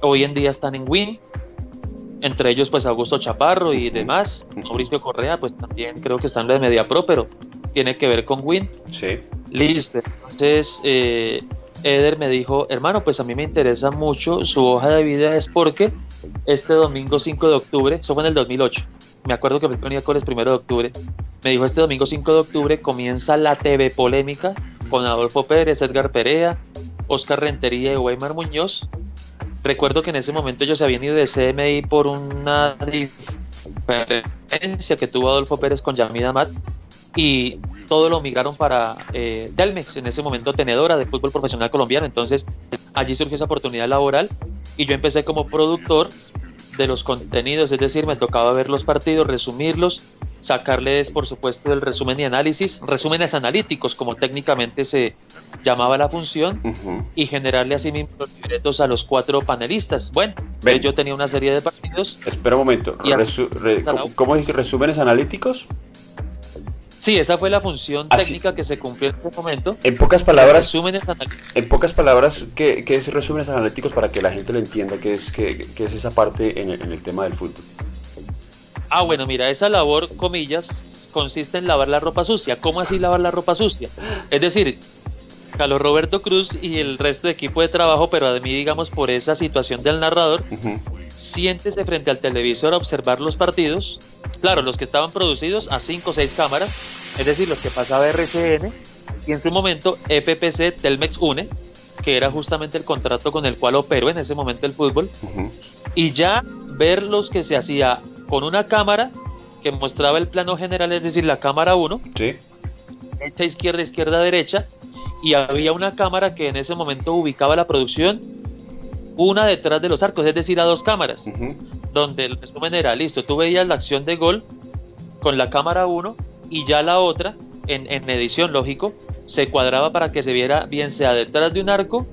hoy en día están en Win entre ellos pues Augusto Chaparro y demás, Mauricio Correa pues también creo que están en de Media Pro, pero tiene que ver con Win. Sí. Listo, entonces eh, Eder me dijo, hermano, pues a mí me interesa mucho su hoja de vida es porque este domingo 5 de octubre, eso fue en el 2008, me acuerdo que con el primero de octubre, me dijo este domingo 5 de octubre comienza la TV polémica con Adolfo Pérez, Edgar Perea, Oscar Rentería y Weimar Muñoz. Recuerdo que en ese momento ellos se habían ido de CMI por una diferencia que tuvo Adolfo Pérez con Yamida Mat y todo lo migraron para eh, en ese momento tenedora de fútbol profesional colombiano. Entonces allí surgió esa oportunidad laboral y yo empecé como productor de los contenidos, es decir, me tocaba ver los partidos, resumirlos, sacarles, por supuesto, el resumen y análisis, resúmenes analíticos, como técnicamente se llamaba la función, y generarle así mismo los libretos a los cuatro panelistas. Bueno, yo tenía una serie de partidos. Espera un momento, ¿cómo, dice resúmenes analíticos? Sí, esa fue la función técnica que se cumplió en ese momento. En pocas palabras, resúmenes en pocas palabras, ¿qué, ¿qué, es resúmenes analíticos para que la gente lo entienda? ¿Qué es, qué, qué es esa parte en el, en el tema del fútbol? Ah, bueno, mira, esa labor, comillas, consiste en lavar la ropa sucia. ¿Cómo así lavar la ropa sucia? Es decir, Carlos Roberto Cruz y el resto de equipo de trabajo, pero a mí, digamos, por esa situación del narrador, siéntese frente al televisor a observar los partidos. Claro, los que estaban producidos a 5 o 6 cámaras, es decir, los que pasaba RCN y en su momento FPC Telmex UNE, que era justamente el contrato con el cual operó en ese momento el fútbol, y ya ver los que se hacía con una cámara que mostraba el plano general, es decir, la cámara 1, sí. derecha, izquierda, izquierda, derecha, y había una cámara que en ese momento ubicaba la producción una detrás de los arcos, es decir, a dos cámaras, donde el resumen era, listo, tú veías la acción de gol con la cámara 1 y ya la otra, en, en, edición, lógico, se cuadraba para que se viera bien sea detrás de un arco,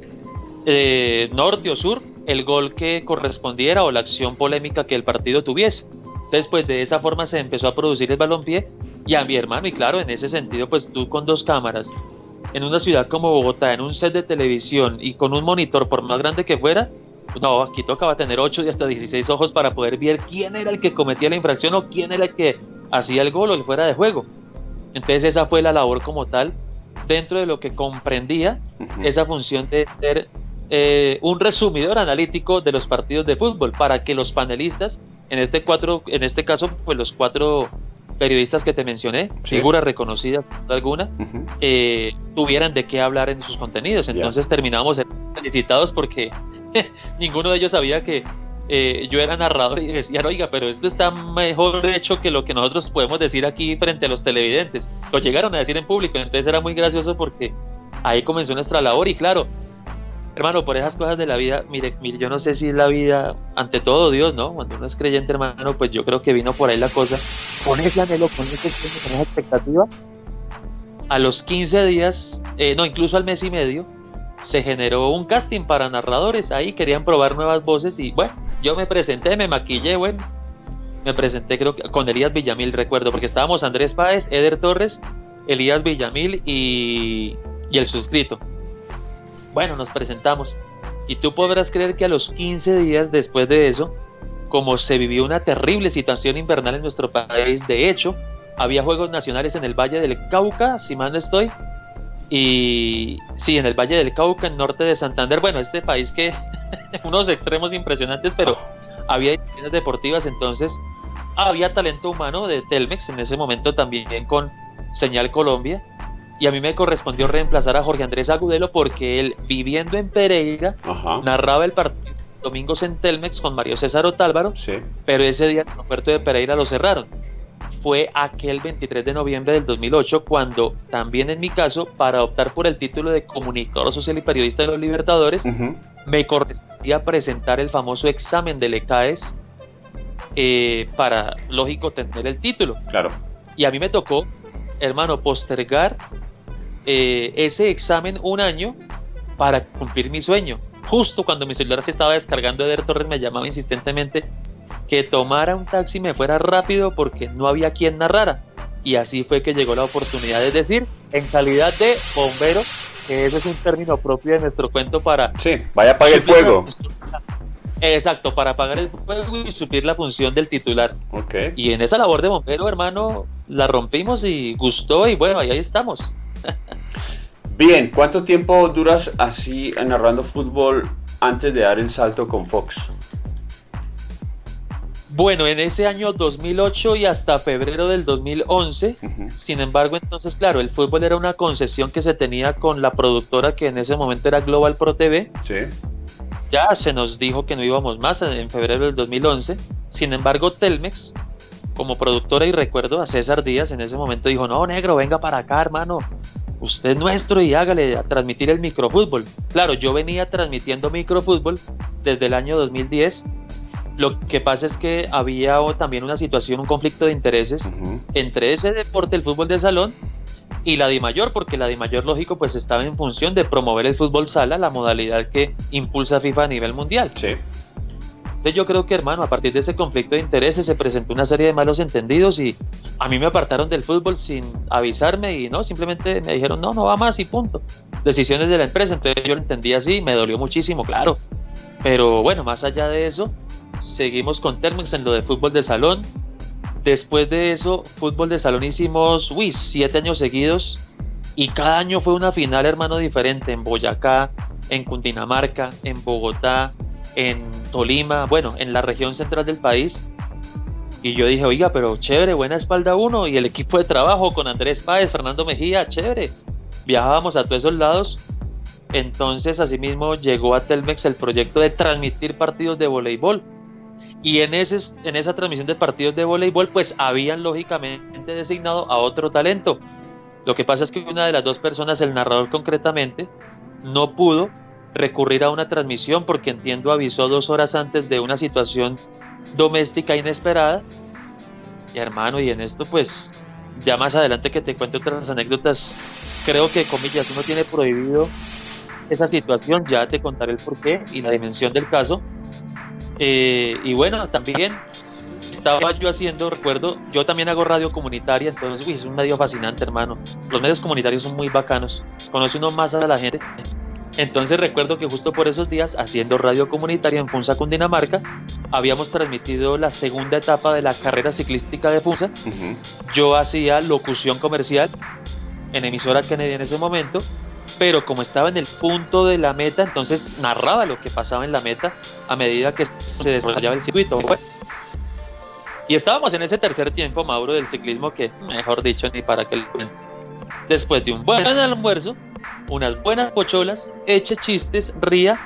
eh, norte o sur, el gol que correspondiera o la acción polémica que el partido tuviese. Entonces, pues de esa forma se empezó a producir el balompié y a mi hermano, y claro, en ese sentido, pues tú con dos cámaras, en una ciudad como Bogotá, en un set de televisión y con un monitor, por más grande que fuera, no, aquí tocaba tener 8 y hasta 16 ojos para poder ver quién era el que cometía la infracción o quién era el que hacía el gol o el fuera de juego. Entonces esa fue la labor como tal, dentro de lo que comprendía esa función de ser eh, un resumidor analítico de los partidos de fútbol para que los panelistas, en este, cuatro, en este caso, pues los cuatro periodistas que te mencioné, figuras reconocidas alguna, eh, tuvieran de qué hablar en sus contenidos. Entonces terminamos felicitados porque ninguno de ellos sabía que eh, yo era narrador y decían, oiga, pero esto está mejor hecho que lo que nosotros podemos decir aquí frente a los televidentes. Lo llegaron a decir en público, entonces era muy gracioso porque ahí comenzó nuestra labor y claro, hermano, por esas cosas de la vida, mire, mire, yo no sé si es la vida, ante todo Dios, ¿no? Cuando uno es creyente, hermano, pues yo creo que vino por ahí la cosa, con ese anhelo, con ese con esa expectativa, a los 15 días, eh, no, incluso al mes y medio, se generó un casting para narradores. Ahí querían probar nuevas voces y bueno, yo me presenté, me maquillé, bueno, me presenté creo que con Elías Villamil, recuerdo, porque estábamos Andrés Páez, Eder Torres, Elías Villamil y, y el suscrito. Bueno, nos presentamos. Y tú podrás creer que a los 15 días después de eso, como se vivió una terrible situación invernal en nuestro país, de hecho, había Juegos Nacionales en el Valle del Cauca, si mal no estoy, y sí, en el Valle del Cauca, en norte de Santander, bueno, este país que unos extremos impresionantes, pero había disciplinas deportivas, entonces había talento humano de Telmex en ese momento también con Señal Colombia, y a mí me correspondió reemplazar a Jorge Andrés Agudelo porque él, viviendo en Pereira, narraba el partido domingos en Telmex con Mario César Otálvaro, pero ese día el aeropuerto de Pereira lo cerraron. Fue aquel 23 de noviembre del 2008 cuando también en mi caso, para optar por el título de comunicador social y periodista de los Libertadores, me correspondía presentar el famoso examen de LECAES eh, para, lógico, tener el título. Claro. Y a mí me tocó, hermano, postergar eh, ese examen un año para cumplir mi sueño. Justo cuando mi celular se estaba descargando, Eder Torres me llamaba insistentemente que tomara un taxi y me fuera rápido porque no había quien narrara. Y así fue que llegó la oportunidad, de decir, en calidad de bombero, que ese es un término propio de nuestro cuento para... Sí, vaya apagar el fuego. Exacto, para apagar el fuego y suplir la función del titular. Okay. Y en esa labor de bombero, hermano, la rompimos y gustó y bueno, ahí estamos. Bien, ¿cuánto tiempo duras así narrando fútbol antes de dar el salto con Fox? Bueno, en ese año 2008 y hasta febrero del 2011, sin embargo, entonces, claro, el fútbol era una concesión que se tenía con la productora que en ese momento era Global Pro TV. Sí. Ya se nos dijo que no íbamos más en febrero del 2011. Sin embargo, Telmex, como productora, y recuerdo a César Díaz en ese momento dijo, no, negro, venga para acá, hermano usted es nuestro y hágale a transmitir el microfútbol. Claro, yo venía transmitiendo microfútbol desde el año 2010. Lo que pasa es que había también una situación, un conflicto de intereses entre ese deporte, el fútbol de salón, y la de mayor, porque la de mayor, lógico, pues estaba en función de promover el fútbol sala, la modalidad que impulsa FIFA a nivel mundial. Sí yo creo que, hermano, a partir de ese conflicto de intereses se presentó una serie de malos entendidos y a mí me apartaron del fútbol sin avisarme y no, simplemente me dijeron, no, no va más y punto. Decisiones de la empresa, entonces yo lo entendí así, me dolió muchísimo, claro. Pero bueno, más allá de eso, seguimos con Termex en lo de fútbol de salón. Después de eso, fútbol de salón hicimos, uy, siete años seguidos y cada año fue una final, hermano, diferente en Boyacá, en Cundinamarca, en Bogotá, en Tolima, bueno, en la región central del país. Y yo dije, oiga, pero chévere, buena espalda uno. Y el equipo de trabajo con Andrés Páez, Fernando Mejía, chévere. Viajábamos a todos esos lados. Entonces, asimismo, llegó a Telmex el proyecto de transmitir partidos de voleibol. Y en, ese, en esa transmisión de partidos de voleibol, pues habían lógicamente designado a otro talento. Lo que pasa es que una de las dos personas, el narrador concretamente, no pudo recurrir a una transmisión porque entiendo avisó dos horas antes de una situación doméstica inesperada. Y hermano, y en esto pues ya más adelante que te cuente otras anécdotas, creo que comillas uno tiene prohibido esa situación, ya te contaré el porqué y la dimensión del caso. Eh, y bueno, también estaba yo haciendo, recuerdo, yo también hago radio comunitaria, entonces es un medio fascinante, hermano. Los medios comunitarios son muy bacanos, conoce uno más a la gente. Entonces recuerdo que justo por esos días, haciendo radio comunitaria en Funza, Cundinamarca, habíamos transmitido la segunda etapa de la carrera ciclística de Funza. Yo hacía locución comercial en emisora Kennedy en ese momento, pero como estaba en el punto de la meta, entonces narraba lo que pasaba en la meta a medida que se desarrollaba el circuito. Y estábamos en ese tercer tiempo, Mauro, del ciclismo que, mejor dicho, ni para que Después de un buen almuerzo, unas buenas pocholas, eche chistes, ría,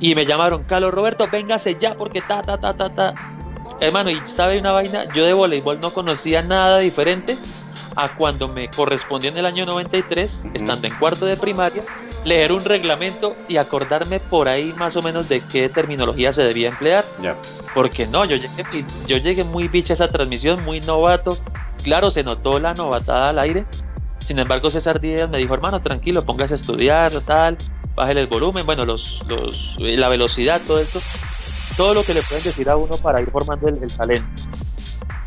y me llamaron, Carlos Roberto, véngase ya porque ta, ta, ta, ta, ta. Hermano, y sabe una vaina, yo de voleibol no conocía nada diferente a cuando me correspondió en el año 93, estando en cuarto de primaria, leer un reglamento y acordarme por ahí más o menos de qué terminología se debía emplear. Porque no, yo llegué, yo llegué muy bicha a esa transmisión, muy novato. Claro, se notó la novatada al aire, Sin embargo, César Díaz me dijo, hermano, tranquilo, póngase a estudiar, tal, bájale el volumen, bueno, los, los, la velocidad, todo esto, todo lo que le pueden decir a uno para ir formando el, el talento.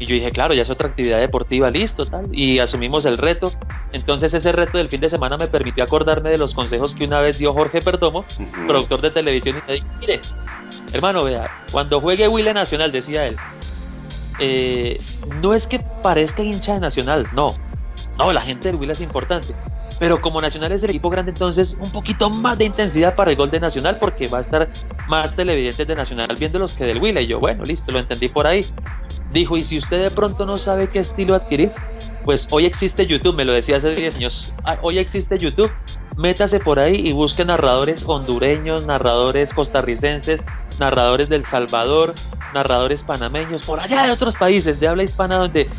Y yo dije, claro, ya es otra actividad deportiva, listo, tal. Y asumimos el reto. Entonces ese reto del fin de semana me permitió acordarme de los consejos que una vez dio Jorge Perdomo, productor de televisión, y me dijo, mire, hermano, vea, cuando juegue Wille Nacional, decía él, eh, no es que parezca hincha de Nacional, no. No, la gente del Wille es importante. Pero como Nacional es el equipo grande, entonces un poquito más de intensidad para el gol de Nacional, porque va a estar más televidentes de Nacional viéndolos que del Wille. Y yo, bueno, listo, lo entendí por ahí. Dijo, y si usted de pronto no sabe qué estilo adquirir, pues hoy existe YouTube, me lo decía hace 10 años, ah, hoy existe YouTube, métase por ahí y busque narradores hondureños, narradores costarricenses, narradores del Salvador, narradores panameños, por allá de otros países de habla hispana donde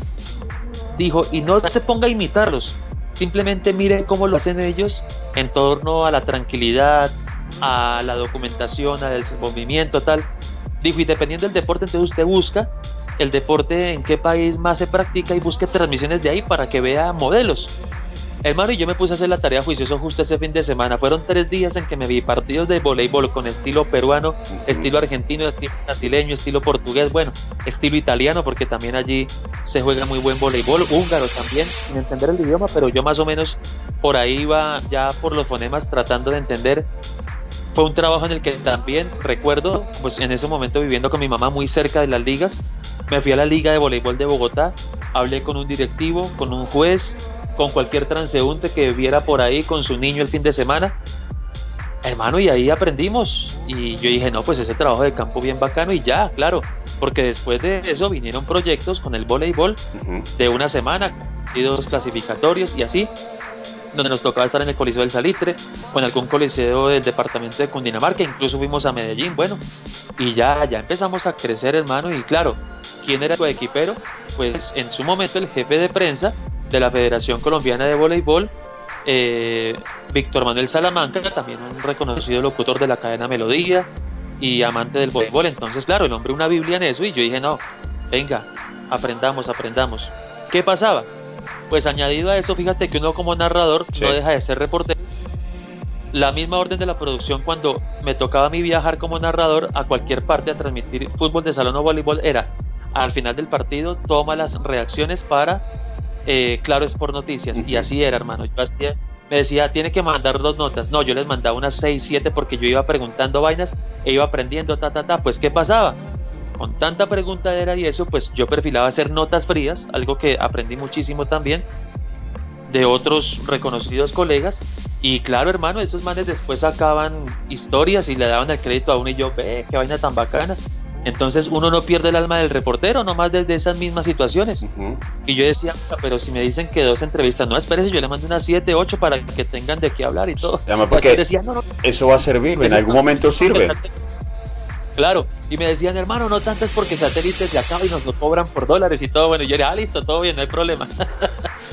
dijo, y no se ponga a imitarlos, simplemente mire cómo lo hacen ellos en torno a la tranquilidad, a la documentación, al movimiento, tal. Dijo, y dependiendo del deporte, entonces usted busca el deporte en qué país más se practica y busque transmisiones de ahí para que vea modelos. Hermano, y yo me puse a hacer la tarea juicioso justo ese fin de semana. Fueron tres días en que me vi partidos de voleibol con estilo peruano, estilo argentino, estilo brasileño, estilo portugués, bueno, estilo italiano, porque también allí se juega muy buen voleibol, húngaro también, sin entender el idioma, pero yo más o menos por ahí iba ya por los fonemas tratando de entender. Fue un trabajo en el que también recuerdo, pues en ese momento viviendo con mi mamá muy cerca de las ligas, me fui a la Liga de Voleibol de Bogotá, hablé con un directivo, con un juez, con cualquier transeúnte que viera por ahí con su niño el fin de semana. Hermano, y ahí aprendimos. Y yo dije, no, pues ese trabajo de campo bien bacano y ya, claro. Porque después de eso vinieron proyectos con el voleibol de una semana, y dos clasificatorios y así donde nos tocaba estar en el Coliseo del Salitre, o en algún coliseo del departamento de Cundinamarca, incluso fuimos a Medellín, bueno, y ya, ya empezamos a crecer, hermano, y claro, ¿quién era tu equipero? Pues en su momento el jefe de prensa de la Federación Colombiana de Voleibol, eh, Víctor Manuel Salamanca, también un reconocido locutor de la cadena Melodía y amante del voleibol, entonces claro, el hombre una Biblia en eso, y yo dije, no, venga, aprendamos, aprendamos. ¿Qué pasaba? Pues añadido a eso, fíjate que uno como narrador no deja de ser reportero. La misma orden de la producción cuando me tocaba a mí viajar como narrador a cualquier parte a transmitir fútbol de salón o voleibol era al final del partido toma las reacciones para eh, Claro es por Noticias. Y así era, hermano. Yo me decía, tiene que mandar dos notas. No, yo les mandaba unas seis, siete porque yo iba preguntando vainas e iba aprendiendo, ta, ta, ta. Pues, ¿qué pasaba? Con tanta preguntadera y eso, pues yo perfilaba hacer notas frías, algo que aprendí muchísimo también de otros reconocidos colegas. Y claro, hermano, esos manes después sacaban historias y le daban el crédito a uno y yo, ve, qué vaina tan bacana. Entonces uno no pierde el alma del reportero, nomás desde esas mismas situaciones. Y yo decía, pero si me dicen que dos entrevistas, no, espérese, yo le mando unas siete, ocho para que tengan de qué hablar y todo. porque eso va a servir, en algún momento sirve. Claro, y me decían, hermano, no tanto es porque satélites de acá y nos lo cobran por dólares y todo. Bueno, yo era, ah, listo, todo bien, no hay problema.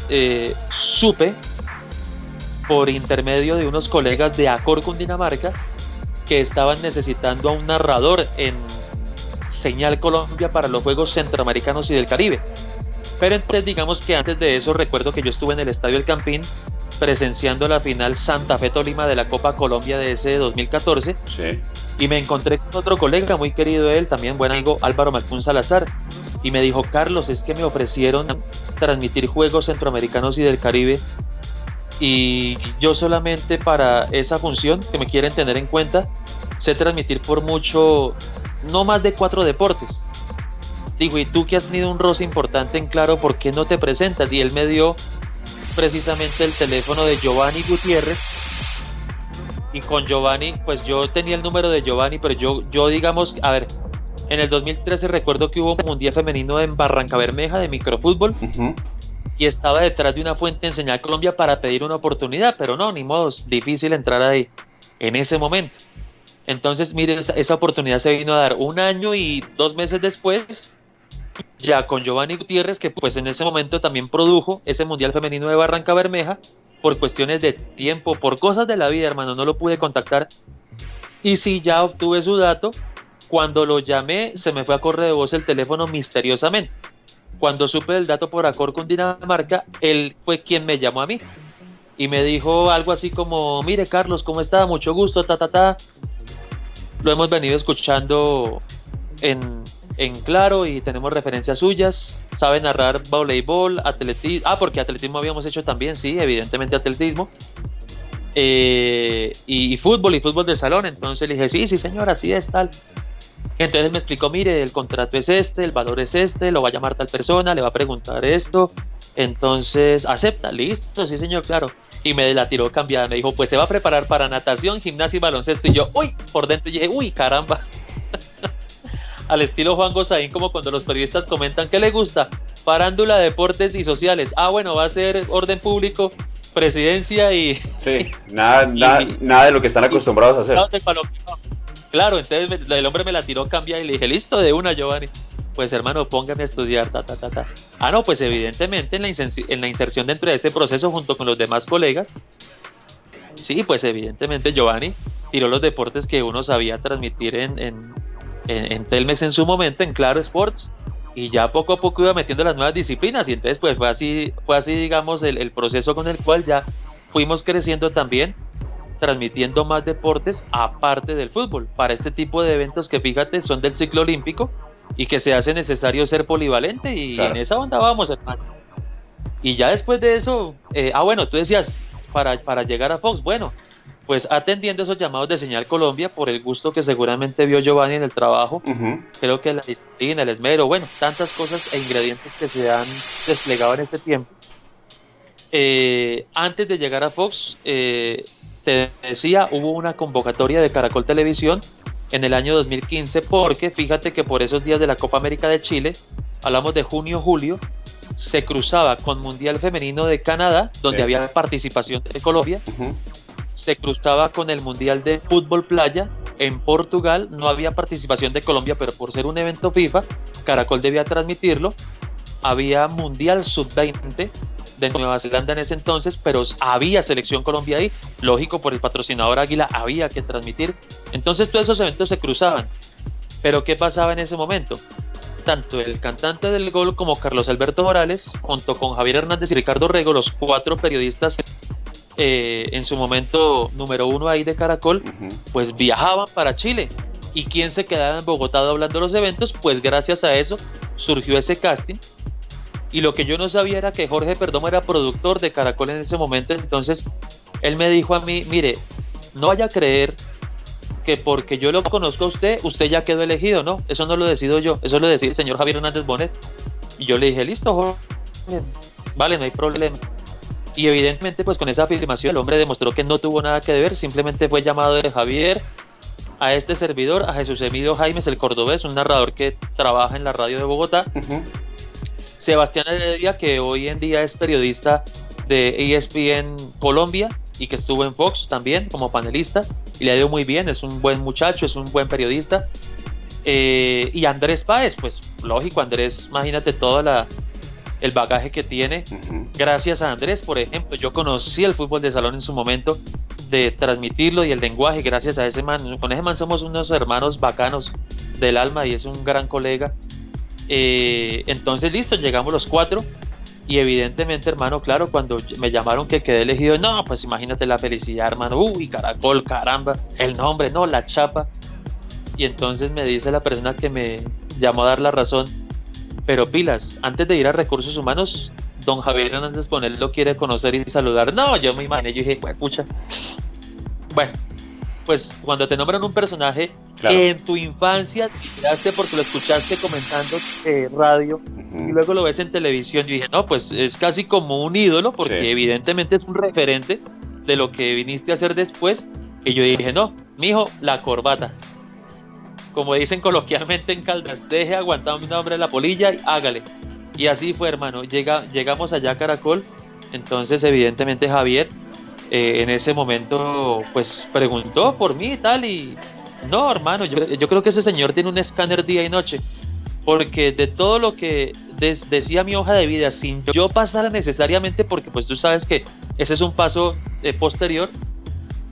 Eh, supe por intermedio de unos colegas de Acor Cundinamarca que estaban necesitando a un narrador en Señal Colombia para los Juegos Centroamericanos y del Caribe. Pero entonces digamos que antes de eso recuerdo que yo estuve en el Estadio El Campín presenciando la final Santa Fe Tolima de la Copa Colombia de ese 2014. Sí. Y me encontré con otro colega muy querido él, también buen amigo Álvaro Malcún Salazar. Y me dijo, Carlos, es que me ofrecieron transmitir juegos centroamericanos y del Caribe. Y yo solamente para esa función, que me quieren tener en cuenta, sé transmitir por mucho, no más de cuatro deportes. Digo, y tú que has tenido un roce importante en claro, ¿por qué no te presentas? Y él me dio precisamente el teléfono de Giovanni Gutiérrez. Y con Giovanni, pues yo tenía el número de Giovanni, pero yo, yo digamos, a ver, en el 2013 recuerdo que hubo un mundial femenino en Barranca Bermeja de microfútbol. Y estaba detrás de una fuente en Señal Colombia para pedir una oportunidad, pero no, ni modo, difícil entrar ahí en ese momento. Entonces, mire, esa, esa oportunidad se vino a dar un año y dos meses después ya con Giovanni Gutiérrez, que pues en ese momento también produjo ese Mundial Femenino de Barranca Bermeja, por cuestiones de tiempo, por cosas de la vida, hermano, no lo pude contactar. Y si ya obtuve su dato, cuando lo llamé, se me fue a correr de voz el teléfono misteriosamente. cuando supe el dato por Acor con Dinamarca, él fue quien me llamó a mí y me dijo algo así como, mire Carlos, ¿cómo está? Mucho gusto, ta, ta, ta. Lo hemos venido escuchando en, en claro y tenemos referencias suyas. Sabe narrar voleibol, atletismo. Ah, porque atletismo habíamos hecho también, sí, evidentemente atletismo. Eh, y, fútbol y fútbol de salón. Entonces le dije, sí, sí, señor, así es tal. Entonces me explicó, mire, el contrato es este, el valor es este, lo va a llamar tal persona, le va a preguntar esto. Entonces, acepta, listo, sí, señor, claro. Y me la tiró cambiada. Me dijo, pues se va a preparar para natación, gimnasia y baloncesto. Y yo, uy, por dentro y dije, uy, caramba. Al estilo Juan Gozaín, como cuando los periodistas comentan que le gusta, parándula, deportes y sociales. Ah, bueno, va a ser orden público, presidencia y. Sí, nada, nada, nada de lo que están acostumbrados a hacer. Claro, entonces el hombre me la tiró cambiar y le dije, listo, de una, Giovanni. Pues hermano, póngame a estudiar, ta, ta, ta, ta. Ah, no, pues evidentemente en la, en la inserción dentro de ese proceso junto con los demás colegas, sí, pues evidentemente Giovanni tiró los deportes que uno sabía transmitir en, en, en, Telmex en su momento, en Claro Sports, y ya poco a poco iba metiendo las nuevas disciplinas y entonces pues fue así, fue así digamos el, el proceso con el cual ya fuimos creciendo también transmitiendo más deportes aparte del fútbol, para este tipo de eventos que fíjate son del ciclo olímpico y que se hace necesario ser polivalente y en esa onda vamos, hermano. Y ya después de eso, eh, ah bueno, tú decías, para, para llegar a Fox, bueno, pues atendiendo esos llamados de Señal Colombia por el gusto que seguramente vio Giovanni en el trabajo, creo que la disciplina, el esmero, bueno, tantas cosas e ingredientes que se han desplegado en este tiempo. Eh, antes de llegar a Fox, eh, te decía, hubo una convocatoria de Caracol Televisión en el año 2015 porque fíjate que por esos días de la Copa América de Chile, hablamos de junio-julio, se cruzaba con Mundial Femenino de Canadá, donde había participación de Colombia, se cruzaba con el Mundial de Fútbol Playa en Portugal, no había participación de Colombia, pero por ser un evento FIFA, Caracol debía transmitirlo, había Mundial Sub-20 de Nueva Zelanda en ese entonces, pero había selección Colombia ahí, lógico por el patrocinador Águila había que transmitir, entonces todos esos eventos se cruzaban. Pero ¿qué pasaba en ese momento? Tanto el cantante del gol como Carlos Alberto Morales, junto con Javier Hernández y Ricardo Rego, los cuatro periodistas eh, en su momento número uno ahí de Caracol, pues viajaban para Chile. ¿Y quién se quedaba en Bogotá hablando de los eventos? Pues gracias a eso surgió ese casting y lo que yo no sabía era que Jorge Perdomo era productor de Caracol en ese momento. Entonces él me dijo a mí, mire, no vaya a creer que porque yo lo conozco a usted, usted ya quedó elegido, ¿no? Eso no lo decido yo, eso lo decide el señor Javier Hernández Bonet. Y yo le dije, listo, Jorge, vale, no hay problema. Y evidentemente, pues con esa afirmación, el hombre demostró que no tuvo nada que ver, simplemente fue llamado de Javier a este servidor, a Jesús Emilio Jaimes, el cordobés, un narrador que trabaja en la radio de Bogotá. Sebastián Heredia, que hoy en día es periodista de ESPN Colombia y que estuvo en Fox también como panelista y le ha ido muy bien, es un buen muchacho, es un buen periodista. Eh, y Andrés Páez, pues lógico, Andrés, imagínate todo la, el bagaje que tiene. Gracias a Andrés, por ejemplo, yo conocí el fútbol de salón en su momento, de transmitirlo y el lenguaje, gracias a ese man. Con ese man somos unos hermanos bacanos del alma y es un gran colega. Eh, entonces, listo, llegamos los cuatro. Y evidentemente, hermano, claro, cuando me llamaron que quedé elegido, no, pues imagínate la felicidad, hermano. Uy, caracol, caramba, el nombre, no, la chapa. Y entonces me dice la persona que me llamó a dar la razón, pero pilas, antes de ir a recursos humanos, don Javier Hernández Ponel lo quiere conocer y saludar. No, yo me imaginé, yo dije, pucha. Bueno, pues cuando te nombran un personaje que en tu infancia te porque lo escuchaste comentando eh, radio y luego lo ves en televisión, yo dije, no, pues es casi como un ídolo porque evidentemente es un referente de lo que viniste a hacer después. Y yo dije, no, mijo, la corbata. Como dicen coloquialmente en Caldas, deje aguantar un nombre de la polilla y hágale. Y así fue, hermano. Llega, llegamos allá a Caracol. Entonces, evidentemente, Javier eh, en ese momento pues preguntó por mí y tal y no hermano, yo, creo que ese señor tiene un escáner día y noche porque de todo lo que decía mi hoja de vida sin yo pasara necesariamente porque pues tú sabes que ese es un paso eh, posterior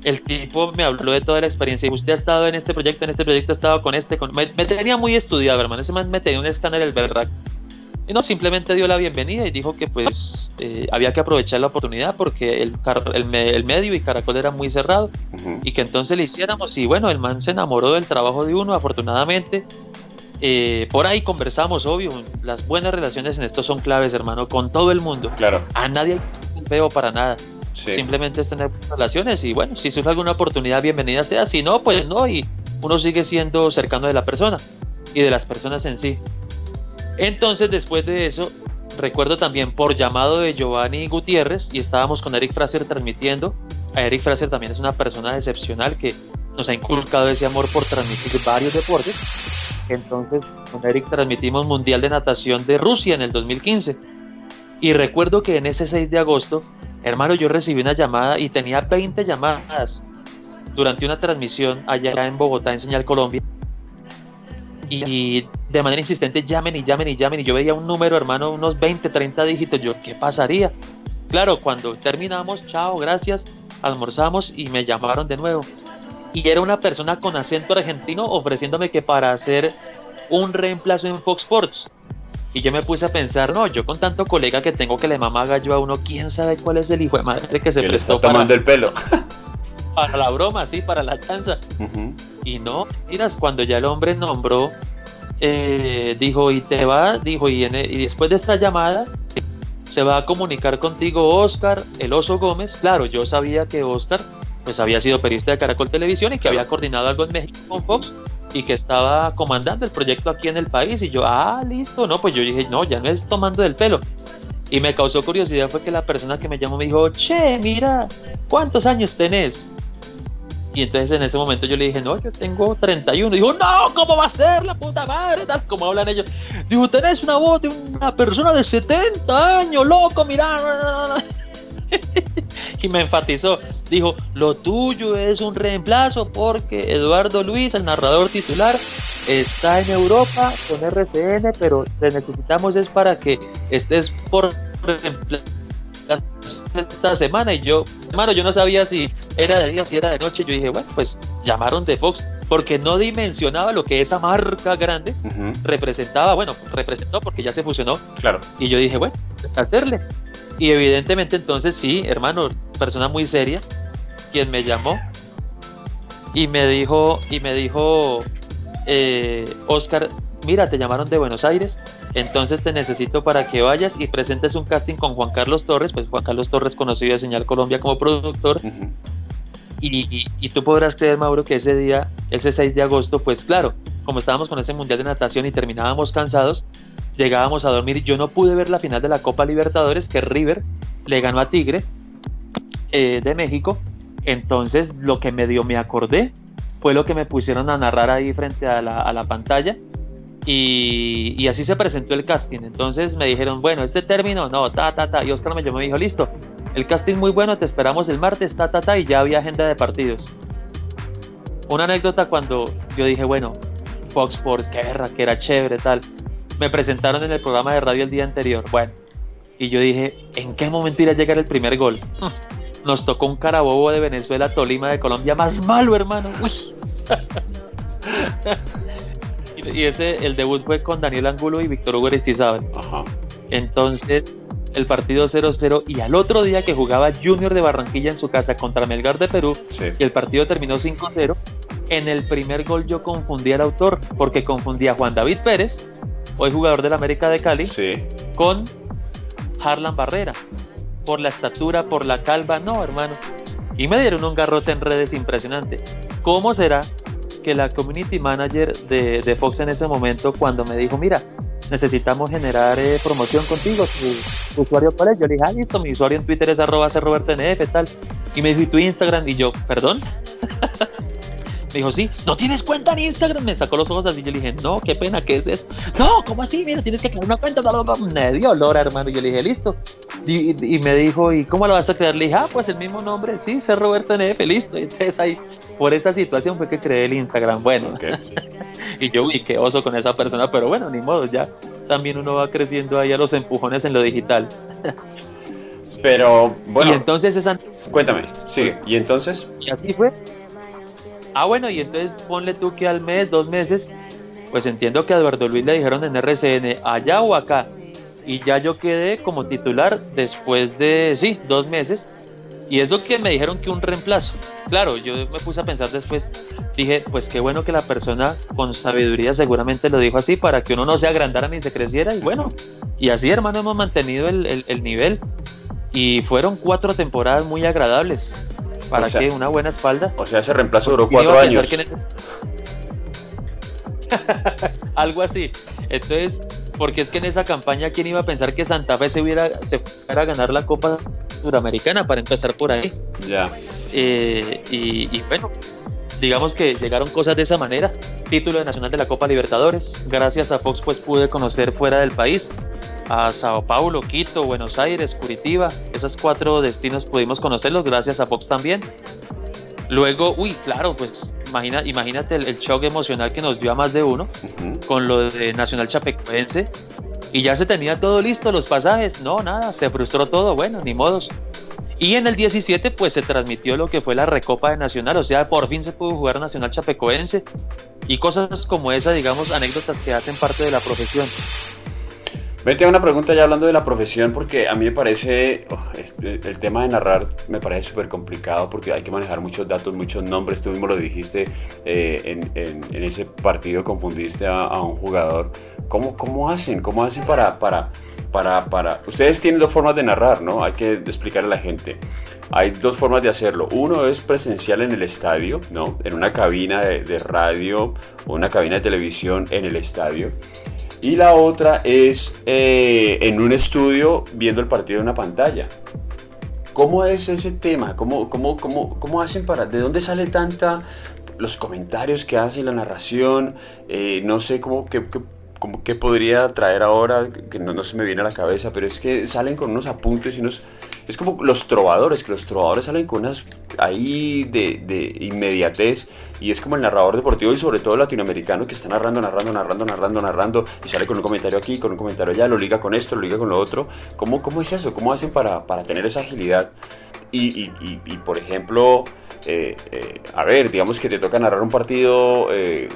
el tipo me habló de toda la experiencia y usted ha estado en este proyecto, en este proyecto ha estado con este, con... Me, tenía muy estudiado, hermano, ese man me tenía un escáner el verdad Y no, simplemente dio la bienvenida y dijo que pues eh, había que aprovechar la oportunidad porque el, el, medio y Caracol era muy cerrado y que entonces le hiciéramos. Y bueno, el man se enamoró del trabajo de uno, afortunadamente. Eh, por ahí conversamos, obvio, las buenas relaciones en esto son claves, hermano, con todo el mundo. Claro. A nadie hay feo para nada. Simplemente es tener relaciones y bueno, si surge alguna oportunidad, bienvenida sea. Si no, pues no, y uno sigue siendo cercano de la persona y de las personas en sí. Entonces, después de eso, recuerdo también por llamado de Giovanni Gutiérrez y estábamos con Eric Fraser transmitiendo. A Eric Fraser también es una persona excepcional que nos ha inculcado ese amor por transmitir varios deportes. Entonces, con Eric transmitimos Mundial de Natación de Rusia en el 2015. Y recuerdo que en ese 6 de agosto, hermano, yo recibí una llamada y tenía 20 llamadas durante una transmisión allá en Bogotá, en Señal Colombia. Y de manera insistente llamen y llamen y llamen. Y yo veía un número hermano unos 20 30 dígitos. Yo qué pasaría claro cuando terminamos chao gracias almorzamos y me llamaron de nuevo. Y era una persona con acento argentino ofreciéndome que para hacer un reemplazo en Fox Sports y yo me puse a pensar no yo con tanto colega que tengo que le mamaga yo a uno quién sabe cuál es el hijo de madre que se prestó está tomando el pelo para la broma, sí, para la chanza. Y no, miras, cuando ya el hombre nombró, eh, dijo, y te va, dijo, y, e, y después de esta llamada, se va a comunicar contigo Oscar, el oso Gómez. Claro, yo sabía que Oscar, pues había sido periodista de Caracol Televisión y que había coordinado algo en México con Fox y que estaba comandando el proyecto aquí en el país. Y yo, ah, listo, no, pues yo dije, no, ya no es tomando del pelo. Y me causó curiosidad fue que la persona que me llamó me dijo, che, mira, ¿cuántos años tenés? Y entonces en ese momento yo le dije, no, yo tengo 31. Dijo, no, ¿cómo va a ser la puta madre? Como hablan ellos. Dijo, tenés una voz de una persona de 70 años, loco, mira. y me enfatizó. Dijo, lo tuyo es un reemplazo porque Eduardo Luis, el narrador titular, está en Europa con RCN, pero te necesitamos es para que estés por reemplazo esta semana y yo, hermano, yo no sabía si era de día, si era de noche. Yo dije, bueno, pues llamaron de Fox porque no dimensionaba lo que esa marca grande representaba. Bueno, representó porque ya se fusionó. Claro. Y yo dije, bueno, pues hacerle. Y evidentemente entonces sí, hermano, persona muy seria, quien me llamó y me dijo, y me dijo, eh, Oscar, mira, te llamaron de Buenos Aires, entonces te necesito para que vayas y presentes un casting con Juan Carlos Torres, pues Juan Carlos Torres conocido de Señal Colombia como productor. y, tú podrás creer, Mauro, que ese día, ese 6 de agosto, pues claro, como estábamos con ese Mundial de Natación y terminábamos cansados, llegábamos a dormir yo no pude ver la final de la Copa Libertadores, que River le ganó a Tigre eh, de México. Entonces lo que medio me acordé fue lo que me pusieron a narrar ahí frente a la, a la pantalla y, así se presentó el casting. Entonces me dijeron, bueno, este término, no, ta, ta, ta. Y Oscar me llamó y me dijo, listo, el casting muy bueno, te esperamos el martes, ta, ta, ta. Y ya había agenda de partidos. Una anécdota cuando yo dije, bueno, Fox Sports, qué guerra, que era chévere, tal. Me presentaron en el programa de radio el día anterior. Bueno, y yo dije, ¿en qué momento irá a llegar el primer gol? Nos tocó un carabobo de Venezuela, Tolima de Colombia, más malo, hermano. Uy. y ese, el debut fue con Daniel Angulo y Víctor Hugo Aristizábal. Entonces, el partido 0-0 y al otro día que jugaba Junior de Barranquilla en su casa contra Melgar de Perú y el partido terminó 5-0, en el primer gol yo confundí al autor porque confundía a Juan David Pérez, hoy jugador del América de Cali, con Harlan Barrera. Por la estatura, por la calva, no, hermano. Y me dieron un garrote en redes impresionante. ¿Cómo será que la community manager de, Fox en ese momento, cuando me dijo, mira, necesitamos generar eh, promoción contigo, tu, usuario cuál es, yo le dije, ah, listo, mi usuario en Twitter es arroba tal. Y me dijo, ¿y tu Instagram? Y yo, ¿perdón? Me dijo, sí, ¿no tienes cuenta en Instagram? Me sacó los ojos así. Yo le dije, no, qué pena, ¿qué es eso? No, ¿cómo así? Mira, tienes que crear una cuenta. Me dio olor, hermano. Y yo le dije, listo. Y, me dijo, ¿y cómo la vas a crear? Le dije, ah, pues el mismo nombre. Sí, ser Roberto NF, listo. Y entonces ahí, por esa situación fue que creé el Instagram. Bueno. y yo, uy, qué oso con esa persona. Pero bueno, ni modo, ya también uno va creciendo ahí a los empujones en lo digital. Pero bueno. Y entonces esa. Cuéntame, sigue. ¿Y entonces? Y así fue. Ah, bueno, y entonces ponle tú que al mes, dos meses, pues entiendo que a Eduardo Luis le dijeron en RCN, allá o acá. y ya yo quedé como titular después de, sí, dos meses. Y eso que me dijeron que un reemplazo. Claro, yo me puse a pensar después, dije, pues qué bueno que la persona con sabiduría seguramente lo dijo así para que uno no se agrandara ni se creciera. Y bueno, y así hermano hemos mantenido el, el, nivel. Y fueron cuatro temporadas muy agradables. ¿Para que Una buena espalda. O sea, ese reemplazo duró cuatro años. Algo así. Entonces, porque es que en esa campaña, ¿quién iba a pensar que Santa Fe se hubiera se fuera a ganar la Copa Suramericana para empezar por ahí? Ya. Eh, y, bueno, digamos que llegaron cosas de esa manera. Título de Nacional de la Copa Libertadores. Gracias a Fox, pues pude conocer fuera del país a Sao Paulo, Quito, Buenos Aires, Curitiba. Esos cuatro destinos pudimos conocerlos gracias a Fox también. Luego, uy, claro, pues imagina, imagínate el, shock emocional que nos dio a más de uno con lo de Nacional Chapecoense. Y ya se tenía todo listo, los pasajes. No, nada, se frustró todo. Bueno, ni modos. Y en el 17 pues se transmitió lo que fue la Recopa de Nacional, o sea, por fin se pudo jugar Nacional Chapecoense y cosas como esa, digamos, anécdotas que hacen parte de la profesión. Vete a una pregunta ya hablando de la profesión, porque a mí me parece, oh, el tema de narrar me parece súper complicado porque hay que manejar muchos datos, muchos nombres, tú mismo lo dijiste, eh, en, ese partido confundiste a, un jugador. ¿Cómo, ¿Cómo hacen? ¿Cómo hacen para, para, para, para... Ustedes tienen dos formas de narrar, ¿no? Hay que explicarle a la gente. Hay dos formas de hacerlo. Uno es presencial en el estadio, ¿no? En una cabina de, de radio o una cabina de televisión en el estadio. Y la otra es eh, en un estudio viendo el partido en una pantalla. ¿Cómo es ese tema? ¿Cómo, cómo, cómo, cómo hacen para... ¿De dónde sale tanta... los comentarios que hacen, la narración? Eh, no sé cómo... Qué, qué, podría traer ahora, que no, no se me viene a la cabeza, pero es que salen con unos apuntes y unos es como los trovadores, que los trovadores salen con unas ahí de, de, inmediatez y es como el narrador deportivo y sobre todo latinoamericano que está narrando, narrando, narrando, narrando, narrando y sale con un comentario aquí, con un comentario allá, lo liga con esto, lo liga con lo otro. ¿Cómo, cómo es eso? ¿Cómo hacen para, para tener esa agilidad? Y, y, y, por ejemplo, eh, eh, a ver, digamos que te toca narrar un partido eh,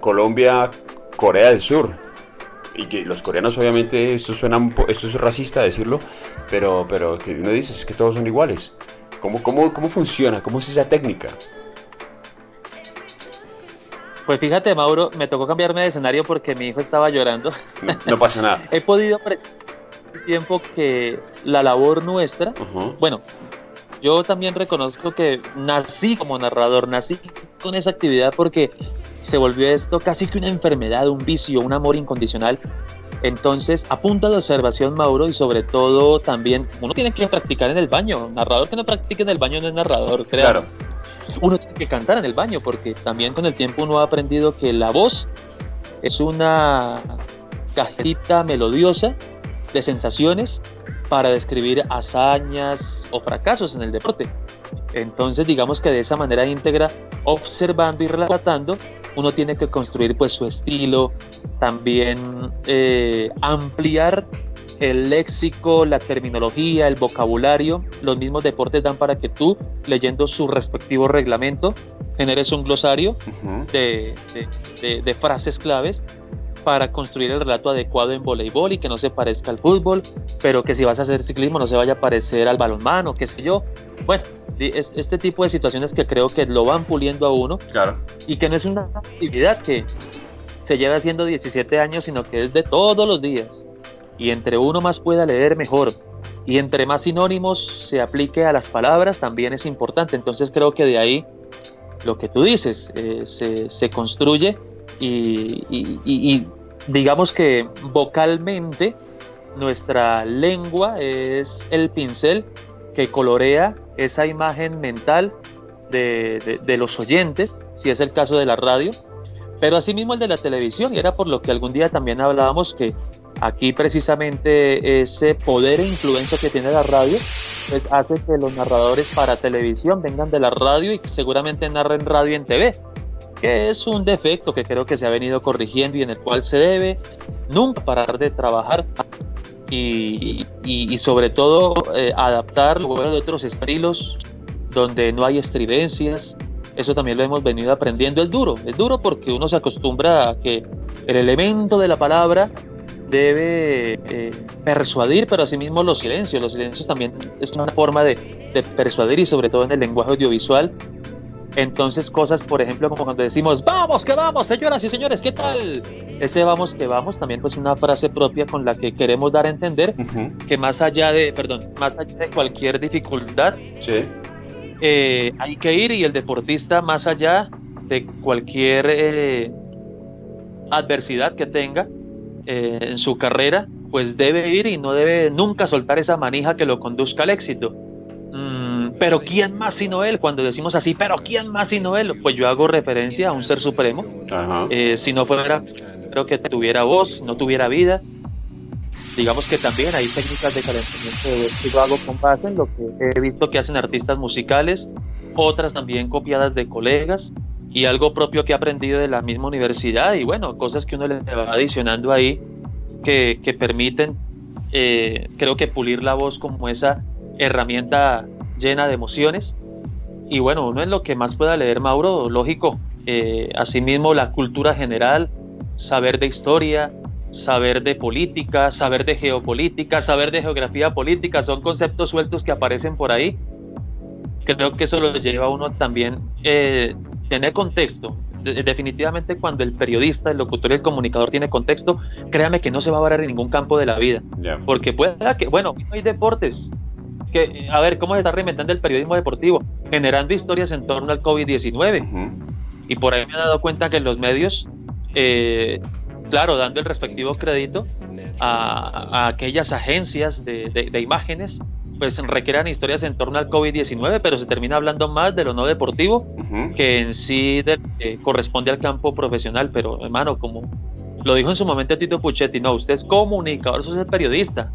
Colombia-Corea del Sur y que los coreanos obviamente esto suena esto es racista decirlo pero pero que uno dice es que todos son iguales. Cómo cómo cómo funciona cómo es esa técnica pues fíjate Mauro me tocó cambiarme de escenario porque mi hijo estaba llorando. No, pasa nada. He podido el tiempo que la labor nuestra bueno yo también reconozco que nací como narrador, nací con esa actividad porque se volvió esto casi que una enfermedad, un vicio, un amor incondicional. Entonces, a punta de observación, Mauro, y sobre todo también, uno tiene que practicar en el baño. Narrador que no practique en el baño no es narrador, Claro. Uno tiene que cantar en el baño, porque también con el tiempo uno ha aprendido que la voz es una cajita melodiosa de sensaciones para describir hazañas o fracasos en el deporte. Entonces, digamos que de esa manera íntegra, observando y relatando, uno tiene que construir pues su estilo, también eh, ampliar el léxico, la terminología, el vocabulario. Los mismos deportes dan para que tú, leyendo su respectivo reglamento, generes un glosario de, de frases claves para construir el relato adecuado en voleibol y que no se parezca al fútbol, pero que si vas a hacer ciclismo no se vaya a parecer al balonmano, qué sé yo. Bueno, es este tipo de situaciones que creo que lo van puliendo a uno claro. y que no es una actividad que se lleva haciendo 17 años, sino que es de todos los días. Y entre uno más pueda leer, mejor. Y entre más sinónimos se aplique a las palabras, también es importante. Entonces creo que de ahí lo que tú dices eh, se, se construye y, digamos que vocalmente nuestra lengua es el pincel que colorea esa imagen mental de, los oyentes, si es el caso de la radio, pero asimismo el de la televisión, y era por lo que algún día también hablábamos que aquí precisamente ese poder e influencia que tiene la radio, pues hace que los narradores para televisión vengan de la radio y seguramente narren radio en TV que es un defecto que creo que se ha venido corrigiendo y en el cual se debe nunca parar de trabajar y, y, sobre todo eh, adaptar luego de otros estilos donde no hay estridencias. Eso también lo hemos venido aprendiendo. Es duro, es duro porque uno se acostumbra a que el elemento de la palabra debe eh, persuadir, pero asimismo los silencios. Los silencios también es una forma de, de persuadir y sobre todo en el lenguaje audiovisual. Entonces cosas, por ejemplo, como cuando decimos, vamos, que vamos, señoras y señores, ¿qué tal? Ese vamos, que vamos, también pues una frase propia con la que queremos dar a entender que más allá de, perdón, más allá de cualquier dificultad, eh, hay que ir y el deportista más allá de cualquier eh, adversidad que tenga eh, en su carrera, pues debe ir y no debe nunca soltar esa manija que lo conduzca al éxito. Mm, pero ¿quién más sino él? Cuando decimos así, pero ¿quién más sino él? Pues yo hago referencia a un ser supremo. Eh, si no fuera, creo que tuviera voz, no tuviera vida. Digamos que también hay técnicas de calentamiento que yo hago con base en lo que he visto que hacen artistas musicales, otras también copiadas de colegas y algo propio que he aprendido de la misma universidad y bueno, cosas que uno le va adicionando ahí que, que permiten, eh, creo que pulir la voz como esa herramienta llena de emociones. Y bueno, uno es lo que más pueda leer, Mauro, lógico. Eh, asimismo, la cultura general, saber de historia, saber de política, saber de geopolítica, saber de geografía política, son conceptos sueltos que aparecen por ahí. Creo que eso lo lleva a uno también eh, tener contexto. definitivamente cuando el periodista, el locutor y el comunicador tiene contexto, créame que no se va a varar en ningún campo de la vida. Porque puede que, bueno, hay deportes, que, a ver, ¿cómo se está reinventando el periodismo deportivo? Generando historias en torno al COVID-19. Y por ahí me he dado cuenta que los medios, eh, claro, dando el respectivo crédito a, aquellas agencias de, imágenes, pues requieran historias en torno al COVID-19, pero se termina hablando más de lo no deportivo que en sí corresponde al campo profesional. Pero, hermano, como lo dijo en su momento Tito Puchetti, no, usted es comunicador, usted es periodista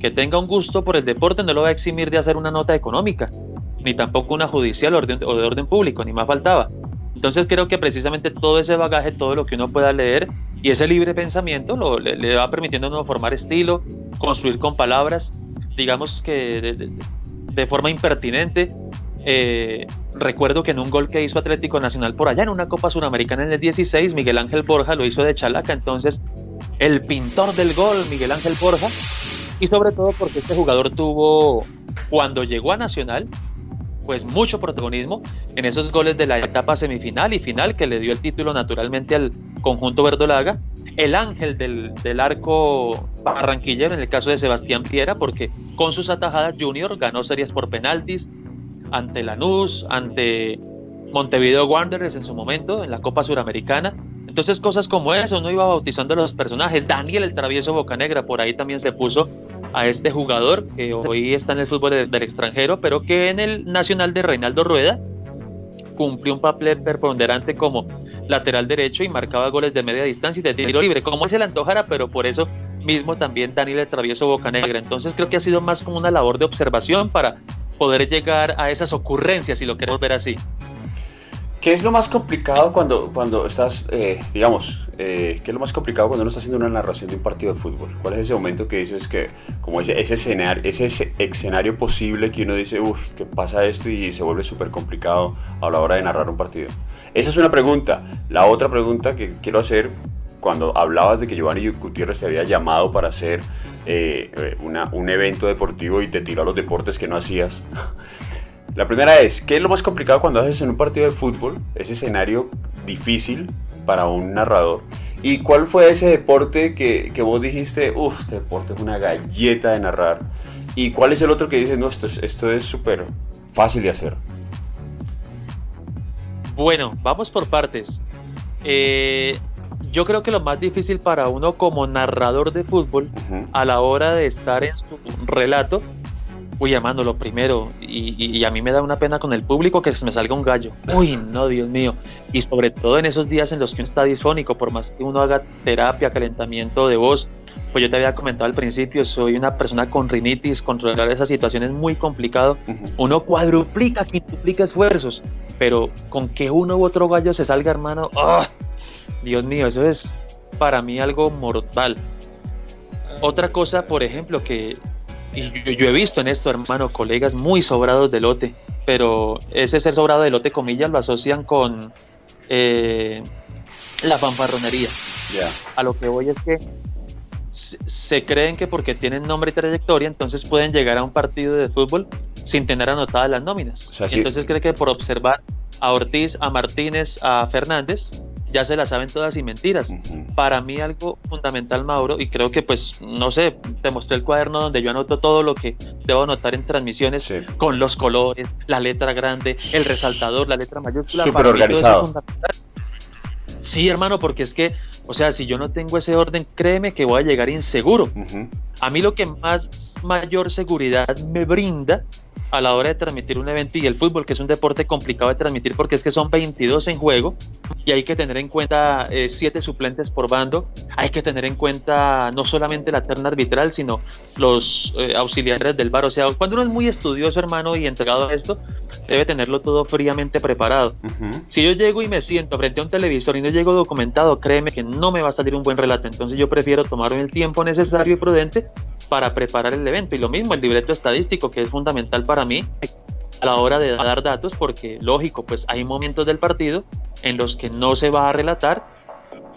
que tenga un gusto por el deporte no lo va a eximir de hacer una nota económica, ni tampoco una judicial o de orden público, ni más faltaba. Entonces creo que precisamente todo ese bagaje, todo lo que uno pueda leer y ese libre pensamiento lo, le, va permitiendo a uno formar estilo, construir con palabras, digamos que de, forma impertinente. Eh, recuerdo que en un gol que hizo Atlético Nacional por allá en una Copa Suramericana en el 16, Miguel Ángel Borja lo hizo de chalaca, entonces el pintor del gol, Miguel Ángel Borja, y sobre todo porque este jugador tuvo, cuando llegó a Nacional, pues mucho protagonismo en esos goles de la etapa semifinal y final que le dio el título naturalmente al conjunto verdolaga. El ángel del, del arco barranquillero en el caso de Sebastián Piera, porque con sus atajadas Junior ganó series por penaltis ante Lanús, ante Montevideo Wanderers en su momento en la Copa Suramericana entonces cosas como eso, uno iba bautizando a los personajes. Daniel el travieso Bocanegra, por ahí también se puso a este jugador que hoy está en el fútbol del, extranjero, pero que en el Nacional de Reinaldo Rueda cumplió un papel preponderante como lateral derecho y marcaba goles de media distancia y de tiro libre, como se le antojara, pero por eso mismo también Daniel el travieso Bocanegra. Entonces creo que ha sido más como una labor de observación para poder llegar a esas ocurrencias, si lo queremos ver así. ¿Qué es lo más complicado cuando, cuando estás, eh, digamos, eh, qué es lo más complicado cuando uno está haciendo una narración de un partido de fútbol? ¿Cuál es ese momento que dices que, como ese, ese, escenario, ese escenario posible que uno dice, uff, que pasa esto y se vuelve súper complicado a la hora de narrar un partido? Esa es una pregunta. La otra pregunta que quiero hacer, cuando hablabas de que Giovanni Gutiérrez te había llamado para hacer eh, una, un evento deportivo y te tiró a los deportes que no hacías. La primera es, ¿qué es lo más complicado cuando haces en un partido de fútbol? Ese escenario difícil para un narrador. ¿Y cuál fue ese deporte que, que vos dijiste, uff, este deporte es una galleta de narrar? ¿Y cuál es el otro que dices, no, esto es esto es súper fácil de hacer? Bueno, vamos por partes. Eh, yo creo que lo más difícil para uno como narrador de fútbol a la hora de estar en su relato uy, amando lo primero, y, a mí me da una pena con el público que se me salga un gallo. Uy, no, Dios mío. Y sobre todo en esos días en los que uno está disfónico, por más que uno haga terapia, calentamiento de voz, pues yo te había comentado al principio, soy una persona con rinitis, controlar esa situación es muy complicado. Uno cuadruplica, quintuplica esfuerzos, pero con que uno u otro gallo se salga, hermano, ¡ah! Dios mío, eso es para mí algo mortal. Otra cosa, por ejemplo, que y yo, he visto en esto, hermano, colegas muy sobrados de lote, pero ese ser sobrado de lote, comillas, lo asocian con eh, la fanfarronería. A lo que voy es que se creen que porque tienen nombre y trayectoria, entonces pueden llegar a un partido de fútbol sin tener anotadas las nóminas. entonces cree que por observar a Ortiz, a Martínez, a Fernández, ya se la saben todas y mentiras. Para mí algo fundamental, Mauro, y creo que pues, no sé, te mostré el cuaderno donde yo anoto todo lo que debo anotar en transmisiones con los colores, la letra grande, el resaltador, la letra mayúscula. Súper organizado. Sí, hermano, porque es que, o sea, si yo no tengo ese orden, créeme que voy a llegar inseguro. A mí lo que más mayor seguridad me brinda a la hora de transmitir un evento y el fútbol, que es un deporte complicado de transmitir porque es que son 22 en juego y hay que tener en cuenta 7 eh, suplentes por bando, hay que tener en cuenta no solamente la terna arbitral, sino los eh, auxiliares del bar. O sea, cuando uno es muy estudioso, hermano, y entregado a esto, debe tenerlo todo fríamente preparado. Si yo llego y me siento frente a un televisor y no llego documentado, créeme que no me va a salir un buen relato. Entonces yo prefiero tomarme el tiempo necesario y prudente para preparar el evento. Y lo mismo, el libreto estadístico, que es fundamental para mí a la hora de dar datos, porque lógico, pues hay momentos del partido en los que no se va a relatar,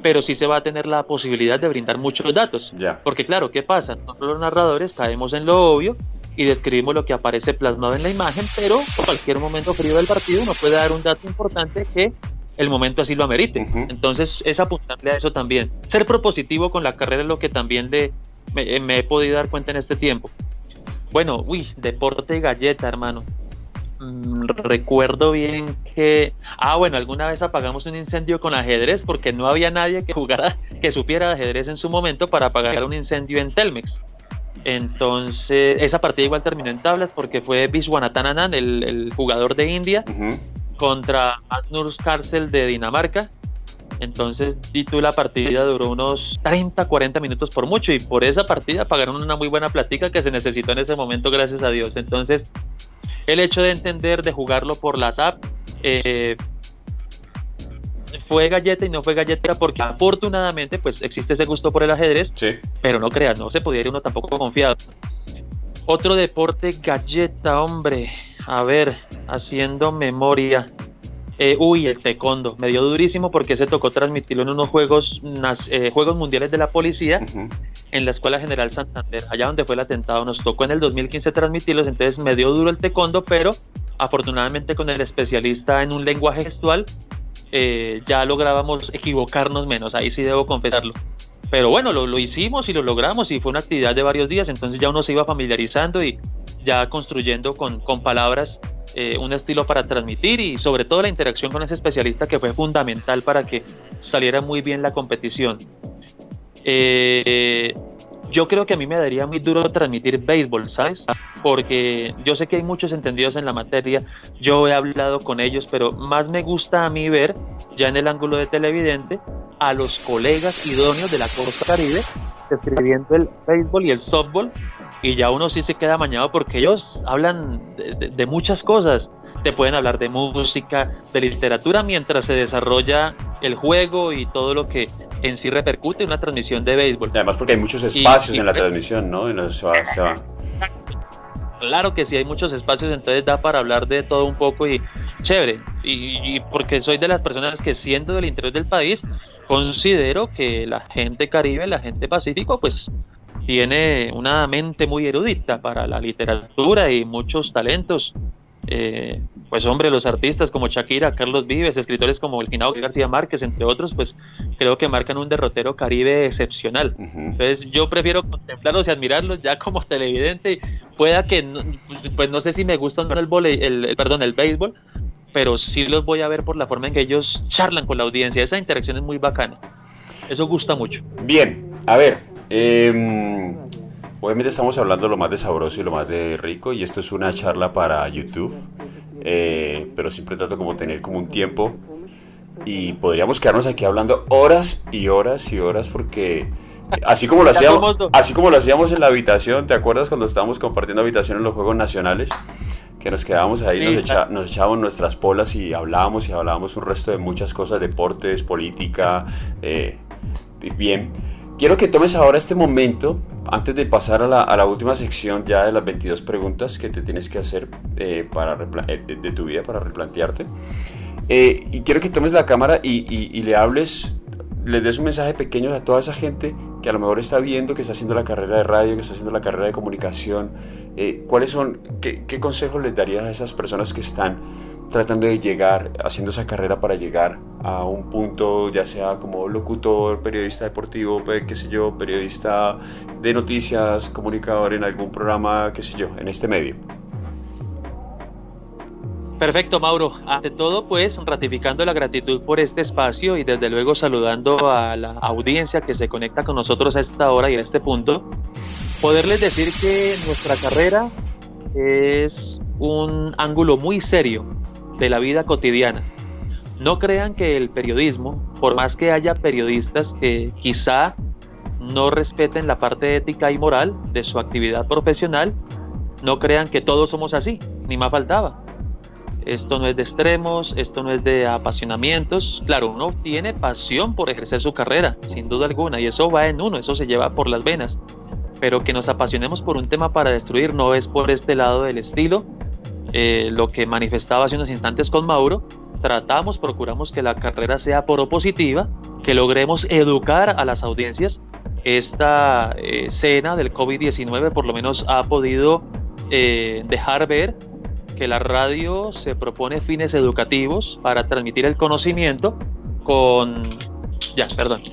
pero sí se va a tener la posibilidad de brindar muchos datos. Porque claro, ¿qué pasa? Nosotros los narradores caemos en lo obvio y describimos lo que aparece plasmado en la imagen, pero cualquier momento frío del partido nos puede dar un dato importante que el momento así lo amerite. Entonces es apuntarle a eso también. Ser propositivo con la carrera es lo que también le, me, me he podido dar cuenta en este tiempo. Bueno, uy, deporte galleta, hermano. Mm, recuerdo bien que, ah, bueno, alguna vez apagamos un incendio con ajedrez porque no había nadie que jugara, que supiera ajedrez en su momento para apagar un incendio en Telmex. Entonces, esa partida igual terminó en tablas porque fue Viswanathan el, el jugador de India, contra Magnus Carcel de Dinamarca. Entonces, y tú, la partida duró unos 30, 40 minutos por mucho y por esa partida pagaron una muy buena platica que se necesitó en ese momento, gracias a Dios. Entonces, el hecho de entender, de jugarlo por las apps, eh, fue galleta y no fue galleta porque afortunadamente pues existe ese gusto por el ajedrez, pero no creas, no se podía ir uno tampoco confiado. Otro deporte galleta, hombre, a ver, haciendo memoria. Eh, uy, el taekwondo, me dio durísimo porque se tocó transmitirlo en unos juegos, eh, juegos mundiales de la policía en la Escuela General Santander, allá donde fue el atentado. Nos tocó en el 2015 transmitirlos, entonces me dio duro el taekwondo, pero afortunadamente con el especialista en un lenguaje gestual eh, ya lográbamos equivocarnos menos, ahí sí debo confesarlo. Pero bueno, lo, lo, hicimos y lo logramos y fue una actividad de varios días, entonces ya uno se iba familiarizando y ya construyendo con, con palabras eh, un estilo para transmitir y sobre todo la interacción con ese especialista que fue fundamental para que saliera muy bien la competición. Eh, yo creo que a mí me daría muy duro transmitir béisbol, ¿sabes? Porque yo sé que hay muchos entendidos en la materia, yo he hablado con ellos, pero más me gusta a mí ver, ya en el ángulo de televidente, a los colegas idóneos de la Costa Caribe escribiendo el béisbol y el softball y ya uno sí se queda mañado porque ellos hablan de, muchas cosas. Te pueden hablar de música, de literatura, mientras se desarrolla el juego y todo lo que en sí repercute en una transmisión de béisbol. Además porque hay muchos espacios en la transmisión, ¿no? Claro que sí, hay muchos espacios, entonces da para hablar de todo un poco y chévere. Y, y porque soy de las personas que siendo del interior del país, considero que la gente caribe, la gente pacífico, pues tiene una mente muy erudita para la literatura y muchos talentos. Eh, pues hombre, los artistas como Shakira, Carlos Vives, escritores como el Finado García Márquez, entre otros, pues creo que marcan un derrotero caribe excepcional. Entonces yo prefiero contemplarlos y admirarlos ya como televidente. Pueda que, pues no sé si me gusta el, el, el, perdón, el béisbol, pero sí los voy a ver por la forma en que ellos charlan con la audiencia. Esa interacción es muy bacana. Eso gusta mucho. Bien, a ver, Em, obviamente estamos hablando lo más de sabroso y lo más de rico y esto es una charla para YouTube, eh, pero siempre trato como tener como un tiempo y podríamos quedarnos aquí hablando horas y horas y horas porque así como lo hacíamos, así como lo hacíamos en la habitación, ¿te acuerdas cuando estábamos compartiendo habitación en los Juegos Nacionales? Que nos quedábamos ahí, nos, nos echábamos nuestras polas y hablábamos y hablábamos un resto de muchas cosas, deportes, política, eh, bien. Quiero que tomes ahora este momento, antes de pasar a la, última sección ya de las 22 preguntas que te tienes que hacer eh, para eh, de, tu vida para replantearte. Eh, y quiero que tomes la cámara y, le hables, le des un mensaje pequeño a toda esa gente que a lo mejor está viendo que está haciendo la carrera de radio, que está haciendo la carrera de comunicación, eh, ¿cuáles son, qué, qué consejos les darías a esas personas que están tratando de llegar, haciendo esa carrera para llegar a un punto, ya sea como locutor, periodista deportivo, qué sé yo, periodista de noticias, comunicador en algún programa, qué sé yo, en este medio? Perfecto, Mauro. Ante todo, pues, ratificando la gratitud por este espacio y desde luego saludando a la audiencia que se conecta con nosotros a esta hora y a este punto, poderles decir que nuestra carrera es un ángulo muy serio de la vida cotidiana. No crean que el periodismo, por más que haya periodistas que quizá no respeten la parte ética y moral de su actividad profesional, no crean que todos somos así, ni más faltaba. Esto no es de extremos, esto no es de apasionamientos. Claro, uno tiene pasión por ejercer su carrera, sin duda alguna, y eso va en uno, eso se lleva por las venas. Pero que nos apasionemos por un tema para destruir no es por este lado del estilo. Eh, lo que manifestaba hace unos instantes con Mauro, tratamos, procuramos que la carrera sea propositiva, que logremos educar a las audiencias. Esta escena del COVID-19 por lo menos ha podido eh, dejar ver que la radio se propone fines educativos para transmitir el conocimiento con... Ya, perdón.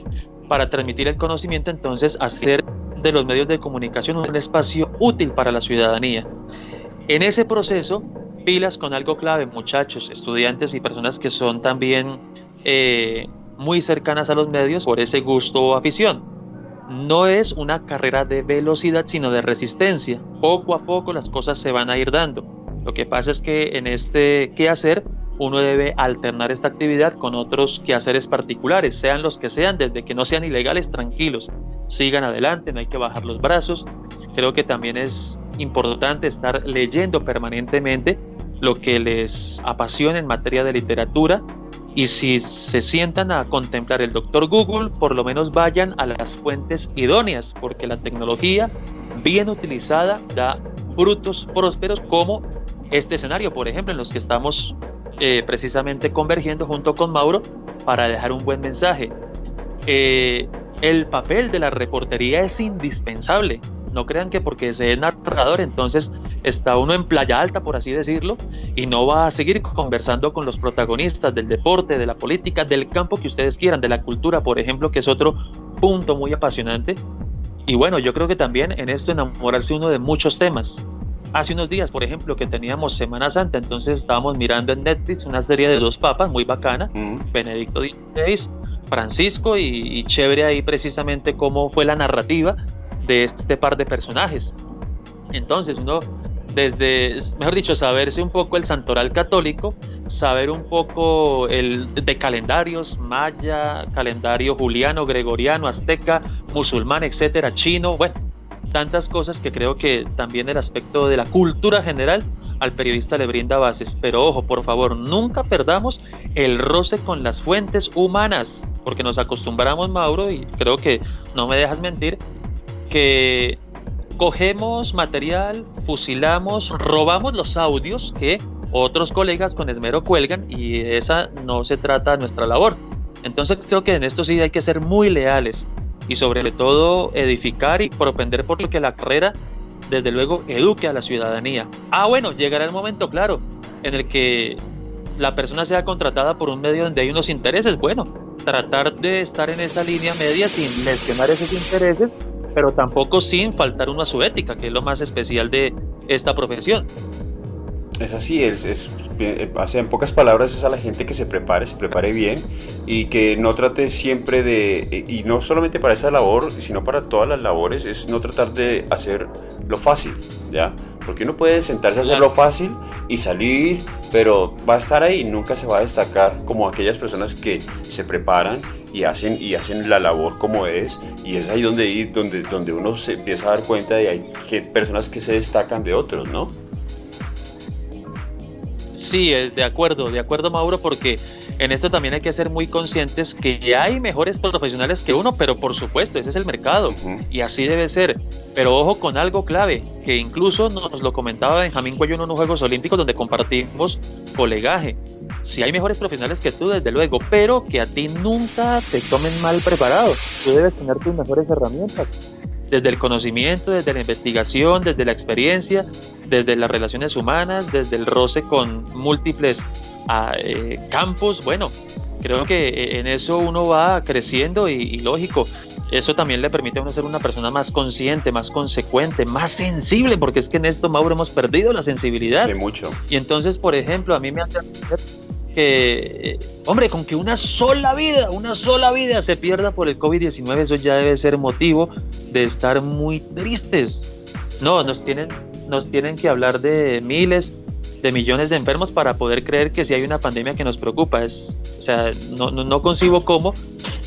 Para transmitir el conocimiento, entonces, hacer de los medios de comunicación un espacio útil para la ciudadanía. En ese proceso, pilas con algo clave, muchachos, estudiantes y personas que son también eh, muy cercanas a los medios por ese gusto o afición. No es una carrera de velocidad, sino de resistencia. Poco a poco las cosas se van a ir dando. Lo que pasa es que en este quehacer uno debe alternar esta actividad con otros quehaceres particulares, sean los que sean, desde que no sean ilegales, tranquilos, sigan adelante, no hay que bajar los brazos. Creo que también es importante estar leyendo permanentemente lo que les apasiona en materia de literatura y si se sientan a contemplar el doctor Google, por lo menos vayan a las fuentes idóneas, porque la tecnología bien utilizada da frutos prósperos como este escenario, por ejemplo, en los que estamos eh, precisamente convergiendo junto con Mauro para dejar un buen mensaje. Eh, el papel de la reportería es indispensable. No crean que porque sea narrador entonces está uno en playa alta, por así decirlo, y no va a seguir conversando con los protagonistas del deporte, de la política, del campo que ustedes quieran, de la cultura, por ejemplo, que es otro punto muy apasionante. Y bueno, yo creo que también en esto enamorarse uno de muchos temas. Hace unos días, por ejemplo, que teníamos Semana Santa, entonces estábamos mirando en Netflix una serie de dos papas muy bacana, Benedicto XVI, Francisco y, chévere ahí precisamente cómo fue la narrativa de este par de personajes. Entonces uno desde, mejor dicho, saberse un poco el santoral católico, saber un poco el de calendarios, maya, calendario juliano, gregoriano, azteca, musulmán, etcétera, chino, bueno, tantas cosas que creo que también el aspecto de la cultura general al periodista le brinda bases. Pero ojo, por favor, nunca perdamos el roce con las fuentes humanas, porque nos acostumbramos, Mauro, y creo que no me dejas mentir, que cogemos material, fusilamos, robamos los audios que otros colegas con esmero cuelgan y esa no se trata nuestra labor. Entonces creo que en esto sí hay que ser muy leales y sobre todo edificar y propender por lo que la carrera, desde luego, eduque a la ciudadanía. Ah, bueno, llegará el momento, claro, en el que la persona sea contratada por un medio donde hay unos intereses. Bueno, tratar de estar en esa línea media sin lesionar esos intereses, pero tampoco sin faltar uno a su ética, que es lo más especial de esta profesión. Es así, es, es, eh, en pocas palabras es a la gente que se prepare, se prepare bien y que no trate siempre de, eh, y no solamente para esa labor, sino para todas las labores, es no tratar de hacer lo fácil, ¿ya? Porque uno puede sentarse a hacer lo fácil y salir, pero va a estar ahí, nunca se va a destacar como aquellas personas que se preparan y hacen, y hacen la labor como es, y es ahí donde, donde, donde uno se empieza a dar cuenta de que hay personas que se destacan de otros, ¿no? Sí, de acuerdo, de acuerdo Mauro, porque en esto también hay que ser muy conscientes que hay mejores profesionales que uno, pero por supuesto, ese es el mercado y así debe ser. Pero ojo con algo clave, que incluso nos lo comentaba Benjamín Cuello en unos Juegos Olímpicos donde compartimos colegaje. Si hay mejores profesionales que tú, desde luego, pero que a ti nunca te tomen mal preparado. Tú debes tener tus mejores herramientas desde el conocimiento, desde la investigación, desde la experiencia, desde las relaciones humanas, desde el roce con múltiples ah, eh, campos. Bueno, creo que eh, en eso uno va creciendo y, lógico, eso también le permite a uno ser una persona más consciente, más consecuente, más sensible, porque es que en esto, Mauro, hemos perdido la sensibilidad. Sí, mucho. Y entonces, por ejemplo, a mí me hace que, eh, hombre, con que una sola vida, una sola vida se pierda por el COVID-19, eso ya debe ser motivo de estar muy tristes. No, nos tienen, nos tienen que hablar de miles, de millones de enfermos para poder creer que si hay una pandemia que nos preocupa. Es, o sea, no, no, concibo cómo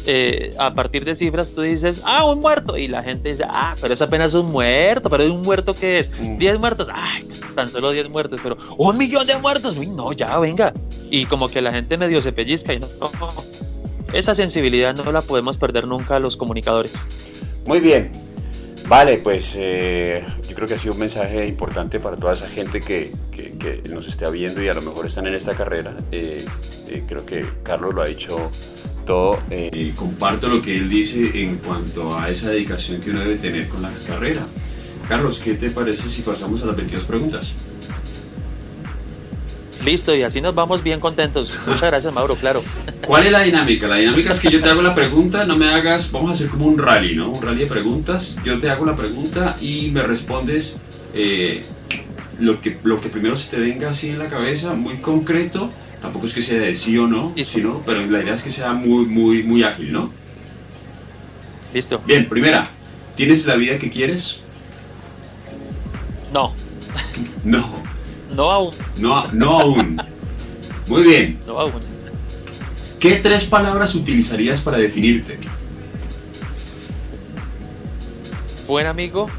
eh, a partir de cifras tú dices, ah, un muerto, y la gente dice, ah, pero es apenas un muerto, pero es un muerto que es 10 mm. muertos, ay, tan solo 10 muertos, pero un millón de muertos, uy, no, ya, venga. Y como que la gente medio se pellizca y no, esa sensibilidad no la podemos perder nunca los comunicadores. Muy bien. Vale, pues eh, yo creo que ha sido un mensaje importante para toda esa gente que, que, nos esté viendo y a lo mejor están en esta carrera. Eh, eh, creo que Carlos lo ha dicho todo. comparto lo que él dice en cuanto a esa dedicación que uno debe tener con la carrera. Carlos, ¿qué te parece si pasamos a las 22 preguntas? Listo, y así nos vamos bien contentos. Muchas gracias, Mauro, claro. ¿Cuál es la dinámica? La dinámica es que yo te hago la pregunta, no me hagas, vamos a hacer como un rally, ¿no? Un rally de preguntas. Yo te hago la pregunta y me respondes eh, lo, que, lo que primero se te venga así en la cabeza, muy concreto. Tampoco es que sea de sí o no, sino, pero la idea es que sea muy, muy, muy ágil, ¿no? Listo. Bien, primera, ¿tienes la vida que quieres? No. No. No aún. No, no aún. Muy bien. No aún. ¿Qué tres palabras utilizarías para definirte? Buen amigo,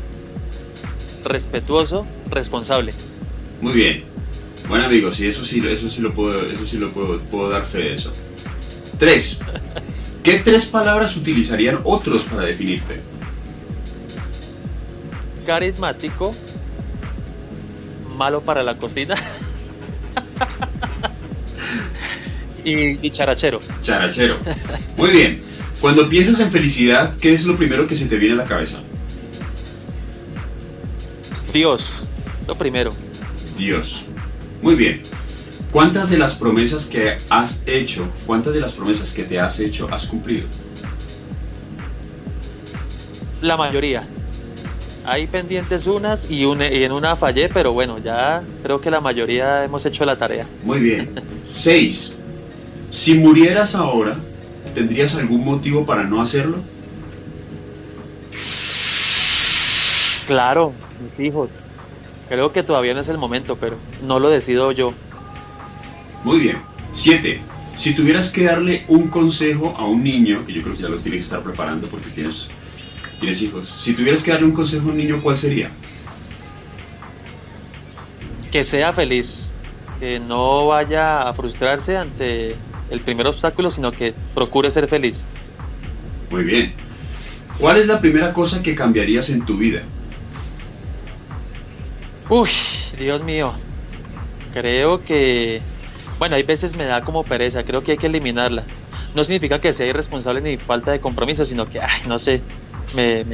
respetuoso, responsable. Muy bien. Buen amigo, sí, eso sí, eso sí lo puedo, eso sí lo puedo, puedo dar fe de eso. Tres. ¿Qué tres palabras utilizarían otros para definirte? Carismático, malo para la cocina. y, charachero. Charachero. Muy bien. Cuando piensas en felicidad, ¿qué es lo primero que se te viene a la cabeza? Dios, lo primero. Dios. Muy bien. ¿Cuántas de las promesas que has hecho, cuántas de las promesas que te has hecho has cumplido? La mayoría. Hay pendientes unas y, y en una fallé, pero bueno, ya creo que la mayoría hemos hecho la tarea. Muy bien. Seis. Si murieras ahora, ¿tendrías algún motivo para no hacerlo? Claro, mis hijos. Creo que todavía no es el momento, pero no lo decido yo. Muy bien. Siete. Si tuvieras que darle un consejo a un niño, que yo creo que ya los tiene que estar preparando porque tienes tienes hijos, si tuvieras que darle un consejo a un niño, ¿cuál sería? Que sea feliz, que no vaya a frustrarse ante el primer obstáculo, sino que procure ser feliz. Muy bien. ¿Cuál es la primera cosa que cambiarías en tu vida? Uy, Dios mío. Creo que, bueno, hay veces me da como pereza, creo que hay que eliminarla. No significa que sea irresponsable ni falta de compromiso, sino que, ay, no sé, me,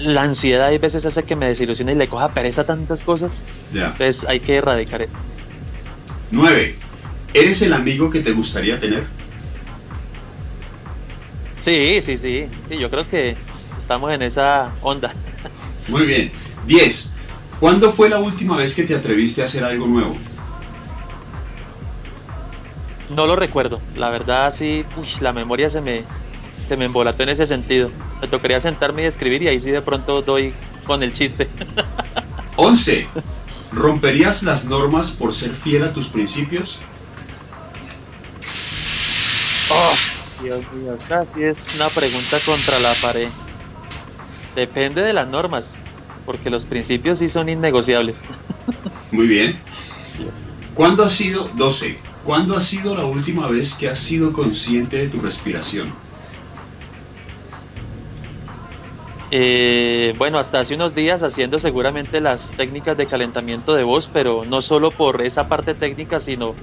la ansiedad hay veces hace que me desilusione y le coja pereza tantas cosas. Entonces hay que erradicar eso. 9. ¿Eres el amigo que te gustaría tener? Sí, sí, sí. Sí, yo creo que estamos en esa onda. Muy bien. 10. ¿Cuándo fue la última vez que te atreviste a hacer algo nuevo? No lo recuerdo. La verdad, sí, la memoria se me, se me embolató en ese sentido. Me tocaría sentarme y escribir y ahí sí de pronto doy con el chiste. 11. ¿Romperías las normas por ser fiel a tus principios? Oh, Dios mío, casi es una pregunta contra la pared. Depende de las normas, porque los principios sí son innegociables. Muy bien. ¿Cuándo ha sido 12? ¿Cuándo ha sido la última vez que has sido consciente de tu respiración? Eh, bueno, hasta hace unos días haciendo seguramente las técnicas de calentamiento de voz, pero no solo por esa parte técnica, sino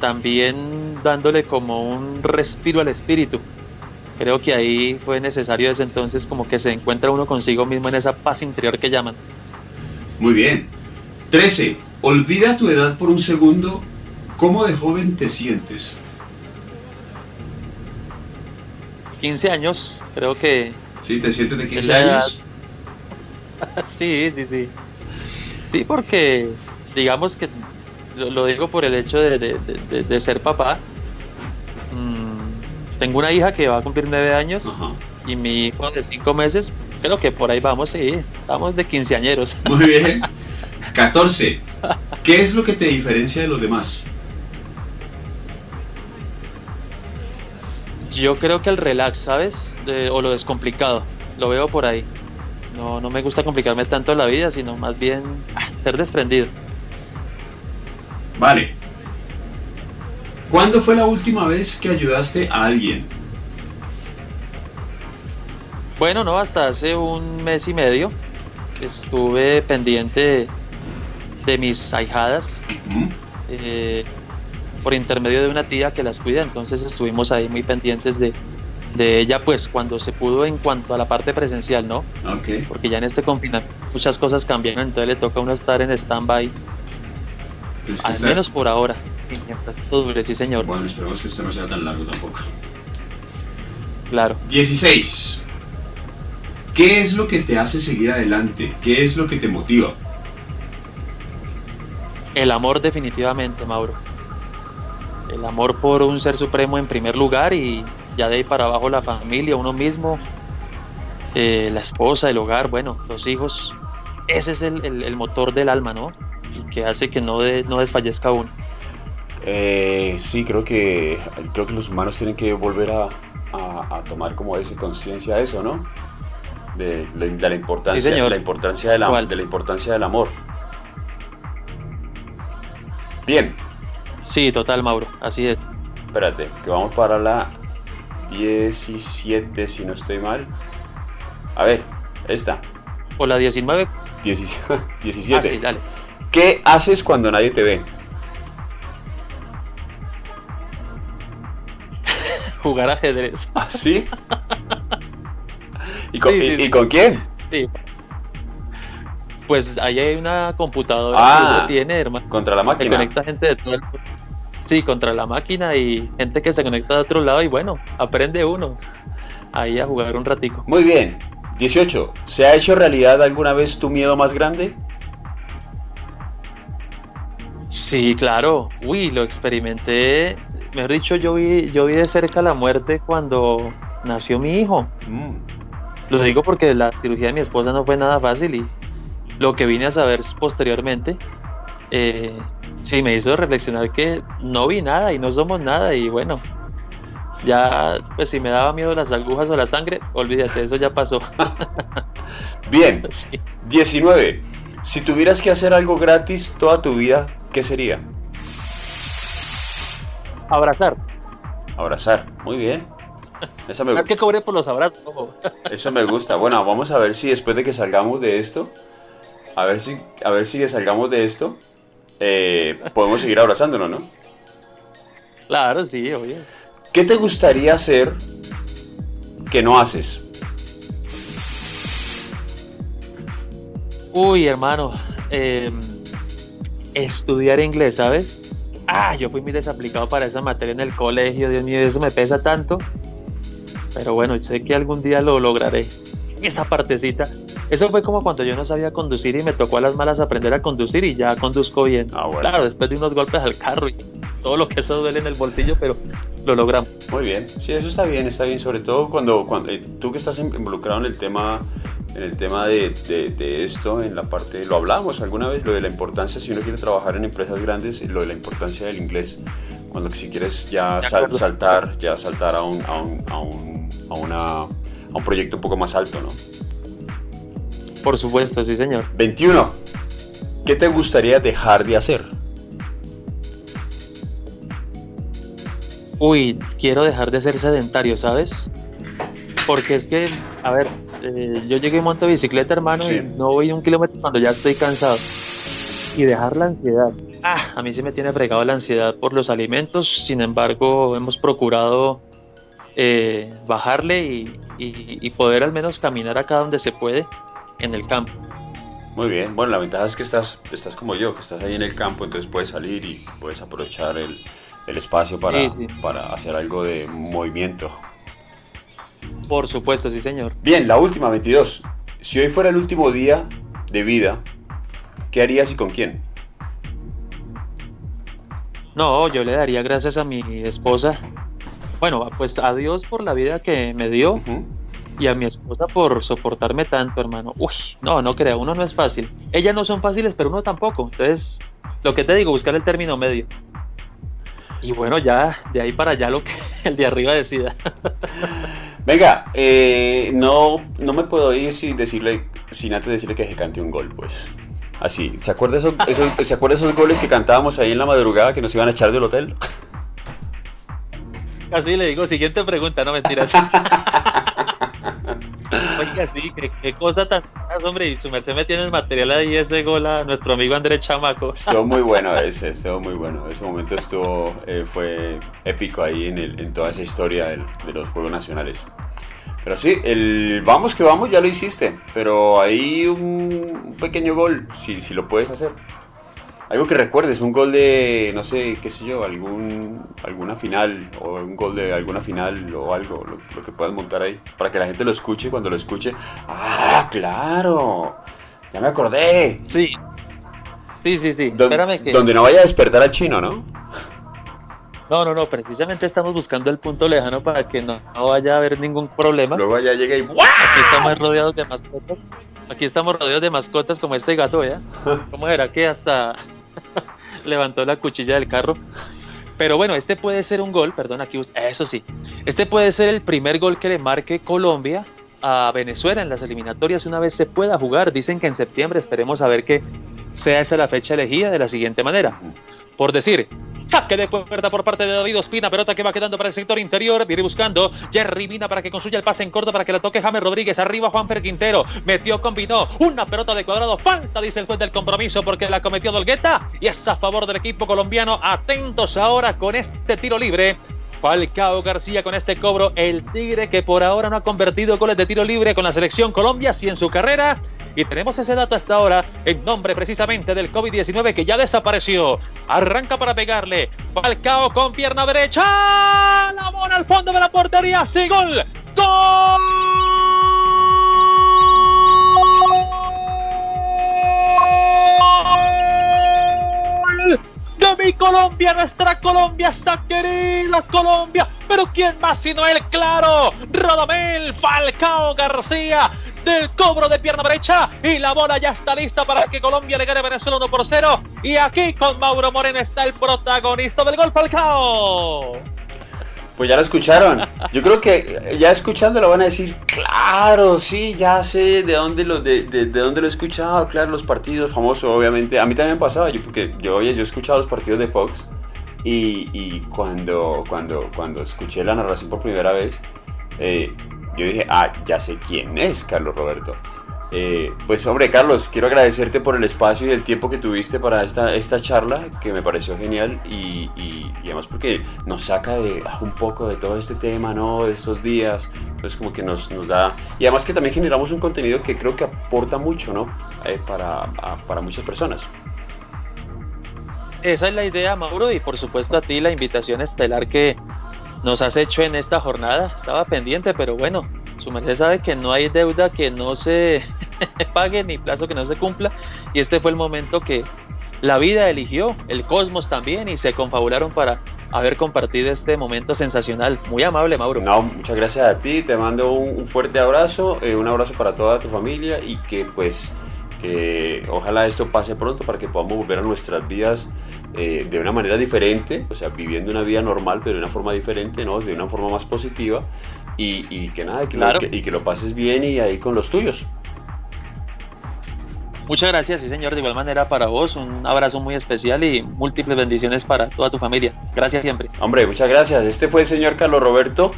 también dándole como un respiro al espíritu. Creo que ahí fue necesario desde entonces como que se encuentra uno consigo mismo en esa paz interior que llaman. Muy bien. 13. Olvida tu edad por un segundo. ¿Cómo de joven te sientes? 15 años, creo que ¿Sí? ¿Te sientes de 15 años? sí, sí, sí. Sí, porque digamos que lo, digo por el hecho de, ser papá. Mm, tengo una hija que va a cumplir 9 años y mi hijo de 5 meses. Creo que por ahí vamos, sí. Estamos de quinceañeros. Muy bien. 14. ¿Qué es lo que te diferencia de los demás? Yo creo que el relax, ¿sabes? O lo descomplicado. Lo veo por ahí. No, no me gusta complicarme tanto la vida, sino más bien ah, ser desprendido. Vale. ¿Cuándo fue la última vez que ayudaste a alguien? Bueno, no, hasta hace un mes y medio estuve pendiente de, mis ahijadas eh, por intermedio de una tía que las cuida, entonces estuvimos ahí muy pendientes de, de ella pues cuando se pudo en cuanto a la parte presencial, ¿no? Okay. Porque ya en este confinamiento muchas cosas cambian, entonces le toca a uno estar en stand-by, pues al menos por ahora. Mientras todo dure, sí señor. Bueno, esperemos que esto no sea tan largo tampoco. Claro. 16. ¿Qué es lo que te hace seguir adelante? ¿Qué es lo que te motiva? El amor definitivamente, Mauro. El amor por un ser supremo en primer lugar y ya de ahí para abajo la familia, uno mismo, eh, la esposa, el hogar, bueno, los hijos. Ese es el, motor del alma, ¿no? Y que hace que no, no desfallezca uno. Eh, sí, creo que, creo que los humanos tienen que volver a, tomar como esa conciencia eso, ¿no? De, la importancia, la importancia de la, de la importancia del amor. Bien. Sí, total, Mauro, así es. Espérate, que vamos para la 17, si no estoy mal. A ver, esta. ¿O la 19? 17. Ah, ¿Qué haces cuando nadie te ve? Jugar ajedrez. ¿Ah, sí? ¿Y con, y, con quién? Sí. Pues ahí hay una computadora ah, que tiene, hermano. Contra la máquina. Que conecta gente de todo el mundo. Sí, contra la máquina y gente que se conecta de otro lado y bueno, aprende uno ahí a jugar un ratico. Muy bien. 18. ¿Se ha hecho realidad alguna vez tu miedo más grande? Sí, claro. Uy, lo experimenté. Mejor dicho, yo vi, yo vi de cerca la muerte cuando nació mi hijo. Mm. Lo digo porque la cirugía de mi esposa no fue nada fácil y lo que vine a saber posteriormente eh, sí me hizo reflexionar que no vi nada y no somos nada y bueno, ya pues si me daba miedo las agujas o la sangre, olvídate, eso ya pasó. Bien, 19. Si tuvieras que hacer algo gratis toda tu vida, ¿qué sería? Abrazar. Abrazar, muy bien. Esa me... Es que cobré por los abrazos. Eso me gusta. Bueno, vamos a ver si después de que salgamos de esto, a ver si, a ver si salgamos de esto, eh, podemos seguir abrazándonos, ¿no? Claro, sí, oye. ¿Qué te gustaría hacer que no haces? Uy, hermano, em, estudiar inglés, ¿sabes? Ah, yo fui muy desaplicado para esa materia en el colegio, Dios mío, eso me pesa tanto. Pero bueno, sé que algún día lo lograré. Esa partecita. Eso fue como cuando yo no sabía conducir y me tocó a las malas aprender a conducir y ya conduzco bien. Ah, claro, después de unos golpes al carro y todo lo que eso duele en el bolsillo, pero lo logramos. Muy bien, sí, eso está bien, está bien, sobre todo cuando, cuando eh, tú que estás involucrado en el tema en el tema de, de, esto, en la parte, lo hablamos alguna vez, lo de la importancia, si uno quiere trabajar en empresas grandes, lo de la importancia del inglés, cuando si quieres ya saltar, ya saltar a un, a un, a un, a una, a un proyecto un poco más alto, ¿no? Por supuesto, sí, señor. 21. ¿Qué te gustaría dejar de hacer? Uy, quiero dejar de ser sedentario, ¿sabes? Porque es que, a ver, eh, yo llegué en monto bicicleta, hermano, y no voy un kilómetro cuando ya estoy cansado. Y dejar la ansiedad. Ah, a mí se me tiene fregado la ansiedad por los alimentos, sin embargo, hemos procurado eh, bajarle y, y, poder al menos caminar acá donde se puede en el campo. Muy bien, bueno, la ventaja es que estás, estás como yo, que estás ahí en el campo, entonces puedes salir y puedes aprovechar el, el espacio para, para hacer algo de movimiento. Por supuesto, sí, señor. Bien, la última, 22. Si hoy fuera el último día de vida, ¿qué harías y con quién? No, yo le daría gracias a mi esposa. Bueno, pues a Dios por la vida que me dio y a mi esposa por soportarme tanto, hermano. Uy, no, no creo, uno no es fácil. Ellas no son fáciles, pero uno tampoco. Entonces, lo que te digo, buscar el término medio. Y bueno, ya de ahí para allá lo que el de arriba decida. Venga, eh, no, no me puedo ir sin decirle, sin antes decirle que se cante un gol, pues. Así, ¿se acuerda, esos, ¿se acuerda esos goles que cantábamos ahí en la madrugada que nos iban a echar del hotel? Así le digo, siguiente pregunta, no mentiras. Oiga, sí, qué, cosa tan hombre, y su merced me tiene el material ahí, ese gol a nuestro amigo Andrés Chamaco. Estuvo muy bueno ese, estuvo muy bueno. Ese momento estuvo, eh, fue épico ahí en, el, en toda esa historia de los Juegos Nacionales. Pero sí, el vamos que vamos ya lo hiciste, pero hay un pequeño gol, si, si lo puedes hacer. Algo que recuerdes, un gol de, no sé, qué sé yo, algún, alguna final, o un gol de alguna final o algo, lo, que puedas montar ahí, para que la gente lo escuche cuando lo escuche. ¡Ah, claro! Ya me acordé. Sí. Sí, sí, sí. Espérame que... Donde no vaya a despertar al chino, ¿no? No, no, no, precisamente estamos buscando el punto lejano para que no, vaya a haber ningún problema. Luego ya llega y Aquí estamos rodeados de mascotas. Aquí estamos rodeados de mascotas como este gato, ¿ya? ¿Cómo era que hasta levantó la cuchilla del carro? Pero bueno, este puede ser un gol, perdón, aquí, eso sí. Este puede ser el primer gol que le marque Colombia a Venezuela en las eliminatorias una vez se pueda jugar. Dicen que en septiembre esperemos a ver que sea esa la fecha elegida de la siguiente manera. Por decir, Saque de puerta por parte de David Ospina, pelota que va quedando para el sector interior. Viene buscando Jerry Mina para que construya el pase en corto para que la toque James Rodríguez. Arriba Juanfer Quintero. Metió, combinó. Una pelota de cuadrado. Falta, dice el juez del compromiso porque la cometió Dolgueta. Y es a favor del equipo colombiano. Atentos ahora con este tiro libre Falcao García con este cobro, el Tigre que por ahora no ha convertido goles de tiro libre con la selección Colombia, sí en su carrera. Y tenemos ese dato hasta ahora en nombre precisamente del COVID-19 que ya desapareció. Arranca para pegarle. Falcao con pierna derecha. La bola al fondo de la portería. Sí, gol. ¡Gol! de mi Colombia, nuestra Colombia, esa querida Colombia. Pero ¿quién más sino él? Claro, Rodamel Falcao García del cobro de pierna derecha y la bola ya está lista para que Colombia le gane a Venezuela 1 por 0. Y aquí con Mauro Moreno está el protagonista del gol Falcao. Pues ya lo escucharon. Yo creo que ya escuchándolo van a decir, claro, sí, ya sé de dónde lo, de, de, dónde lo he escuchado, claro, los partidos famosos, obviamente. A mí también pasaba, yo, porque yo, oye, yo he escuchado los partidos de Fox y, y cuando, cuando, cuando escuché la narración por primera vez, eh, yo dije, ah, ya sé quién es Carlos Roberto. Eh, pues hombre, Carlos, quiero agradecerte por el espacio y el tiempo que tuviste para esta, esta charla, que me pareció genial y, además porque nos saca de, ah, un poco de todo este tema, ¿no? De estos días, pues como que nos, nos da... Y además que también generamos un contenido que creo que aporta mucho, ¿no? Eh, para, para muchas personas. Esa es la idea, Mauro, y por supuesto a ti la invitación estelar que nos has hecho en esta jornada. Estaba pendiente, pero bueno, su merced sabe que no hay deuda que no se pague ni plazo que no se cumpla y este fue el momento que la vida eligió, el cosmos también y se confabularon para haber compartido este momento sensacional. Muy amable, Mauro. No, muchas gracias a ti, te mando un, fuerte abrazo, eh, un abrazo para toda tu familia y que pues que ojalá esto pase pronto para que podamos volver a nuestras vidas eh, de una manera diferente, o sea, viviendo una vida normal, pero de una forma diferente, ¿no? De una forma más positiva y, que nada, que, y que lo pases bien y ahí con los tuyos. Muchas gracias, sí señor, de igual manera para vos, un abrazo muy especial y múltiples bendiciones para toda tu familia. Gracias siempre. Hombre, muchas gracias. Este fue el señor Carlos Roberto.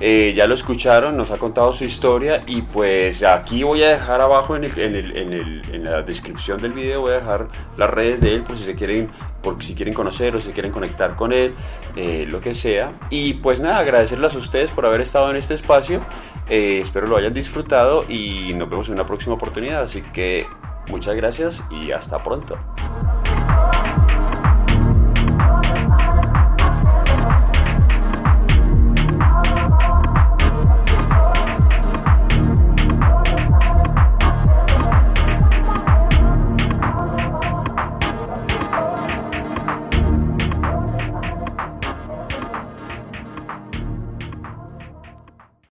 Eh, ya lo escucharon, nos ha contado su historia y pues aquí voy a dejar abajo en, en, la descripción del video, voy a dejar las redes de él por si se quieren, por si quieren conocer o si quieren conectar con él, eh, lo que sea. Y pues nada, agradecerles a ustedes por haber estado en este espacio, eh, espero lo hayan disfrutado y nos vemos en una próxima oportunidad, así que muchas gracias y hasta pronto.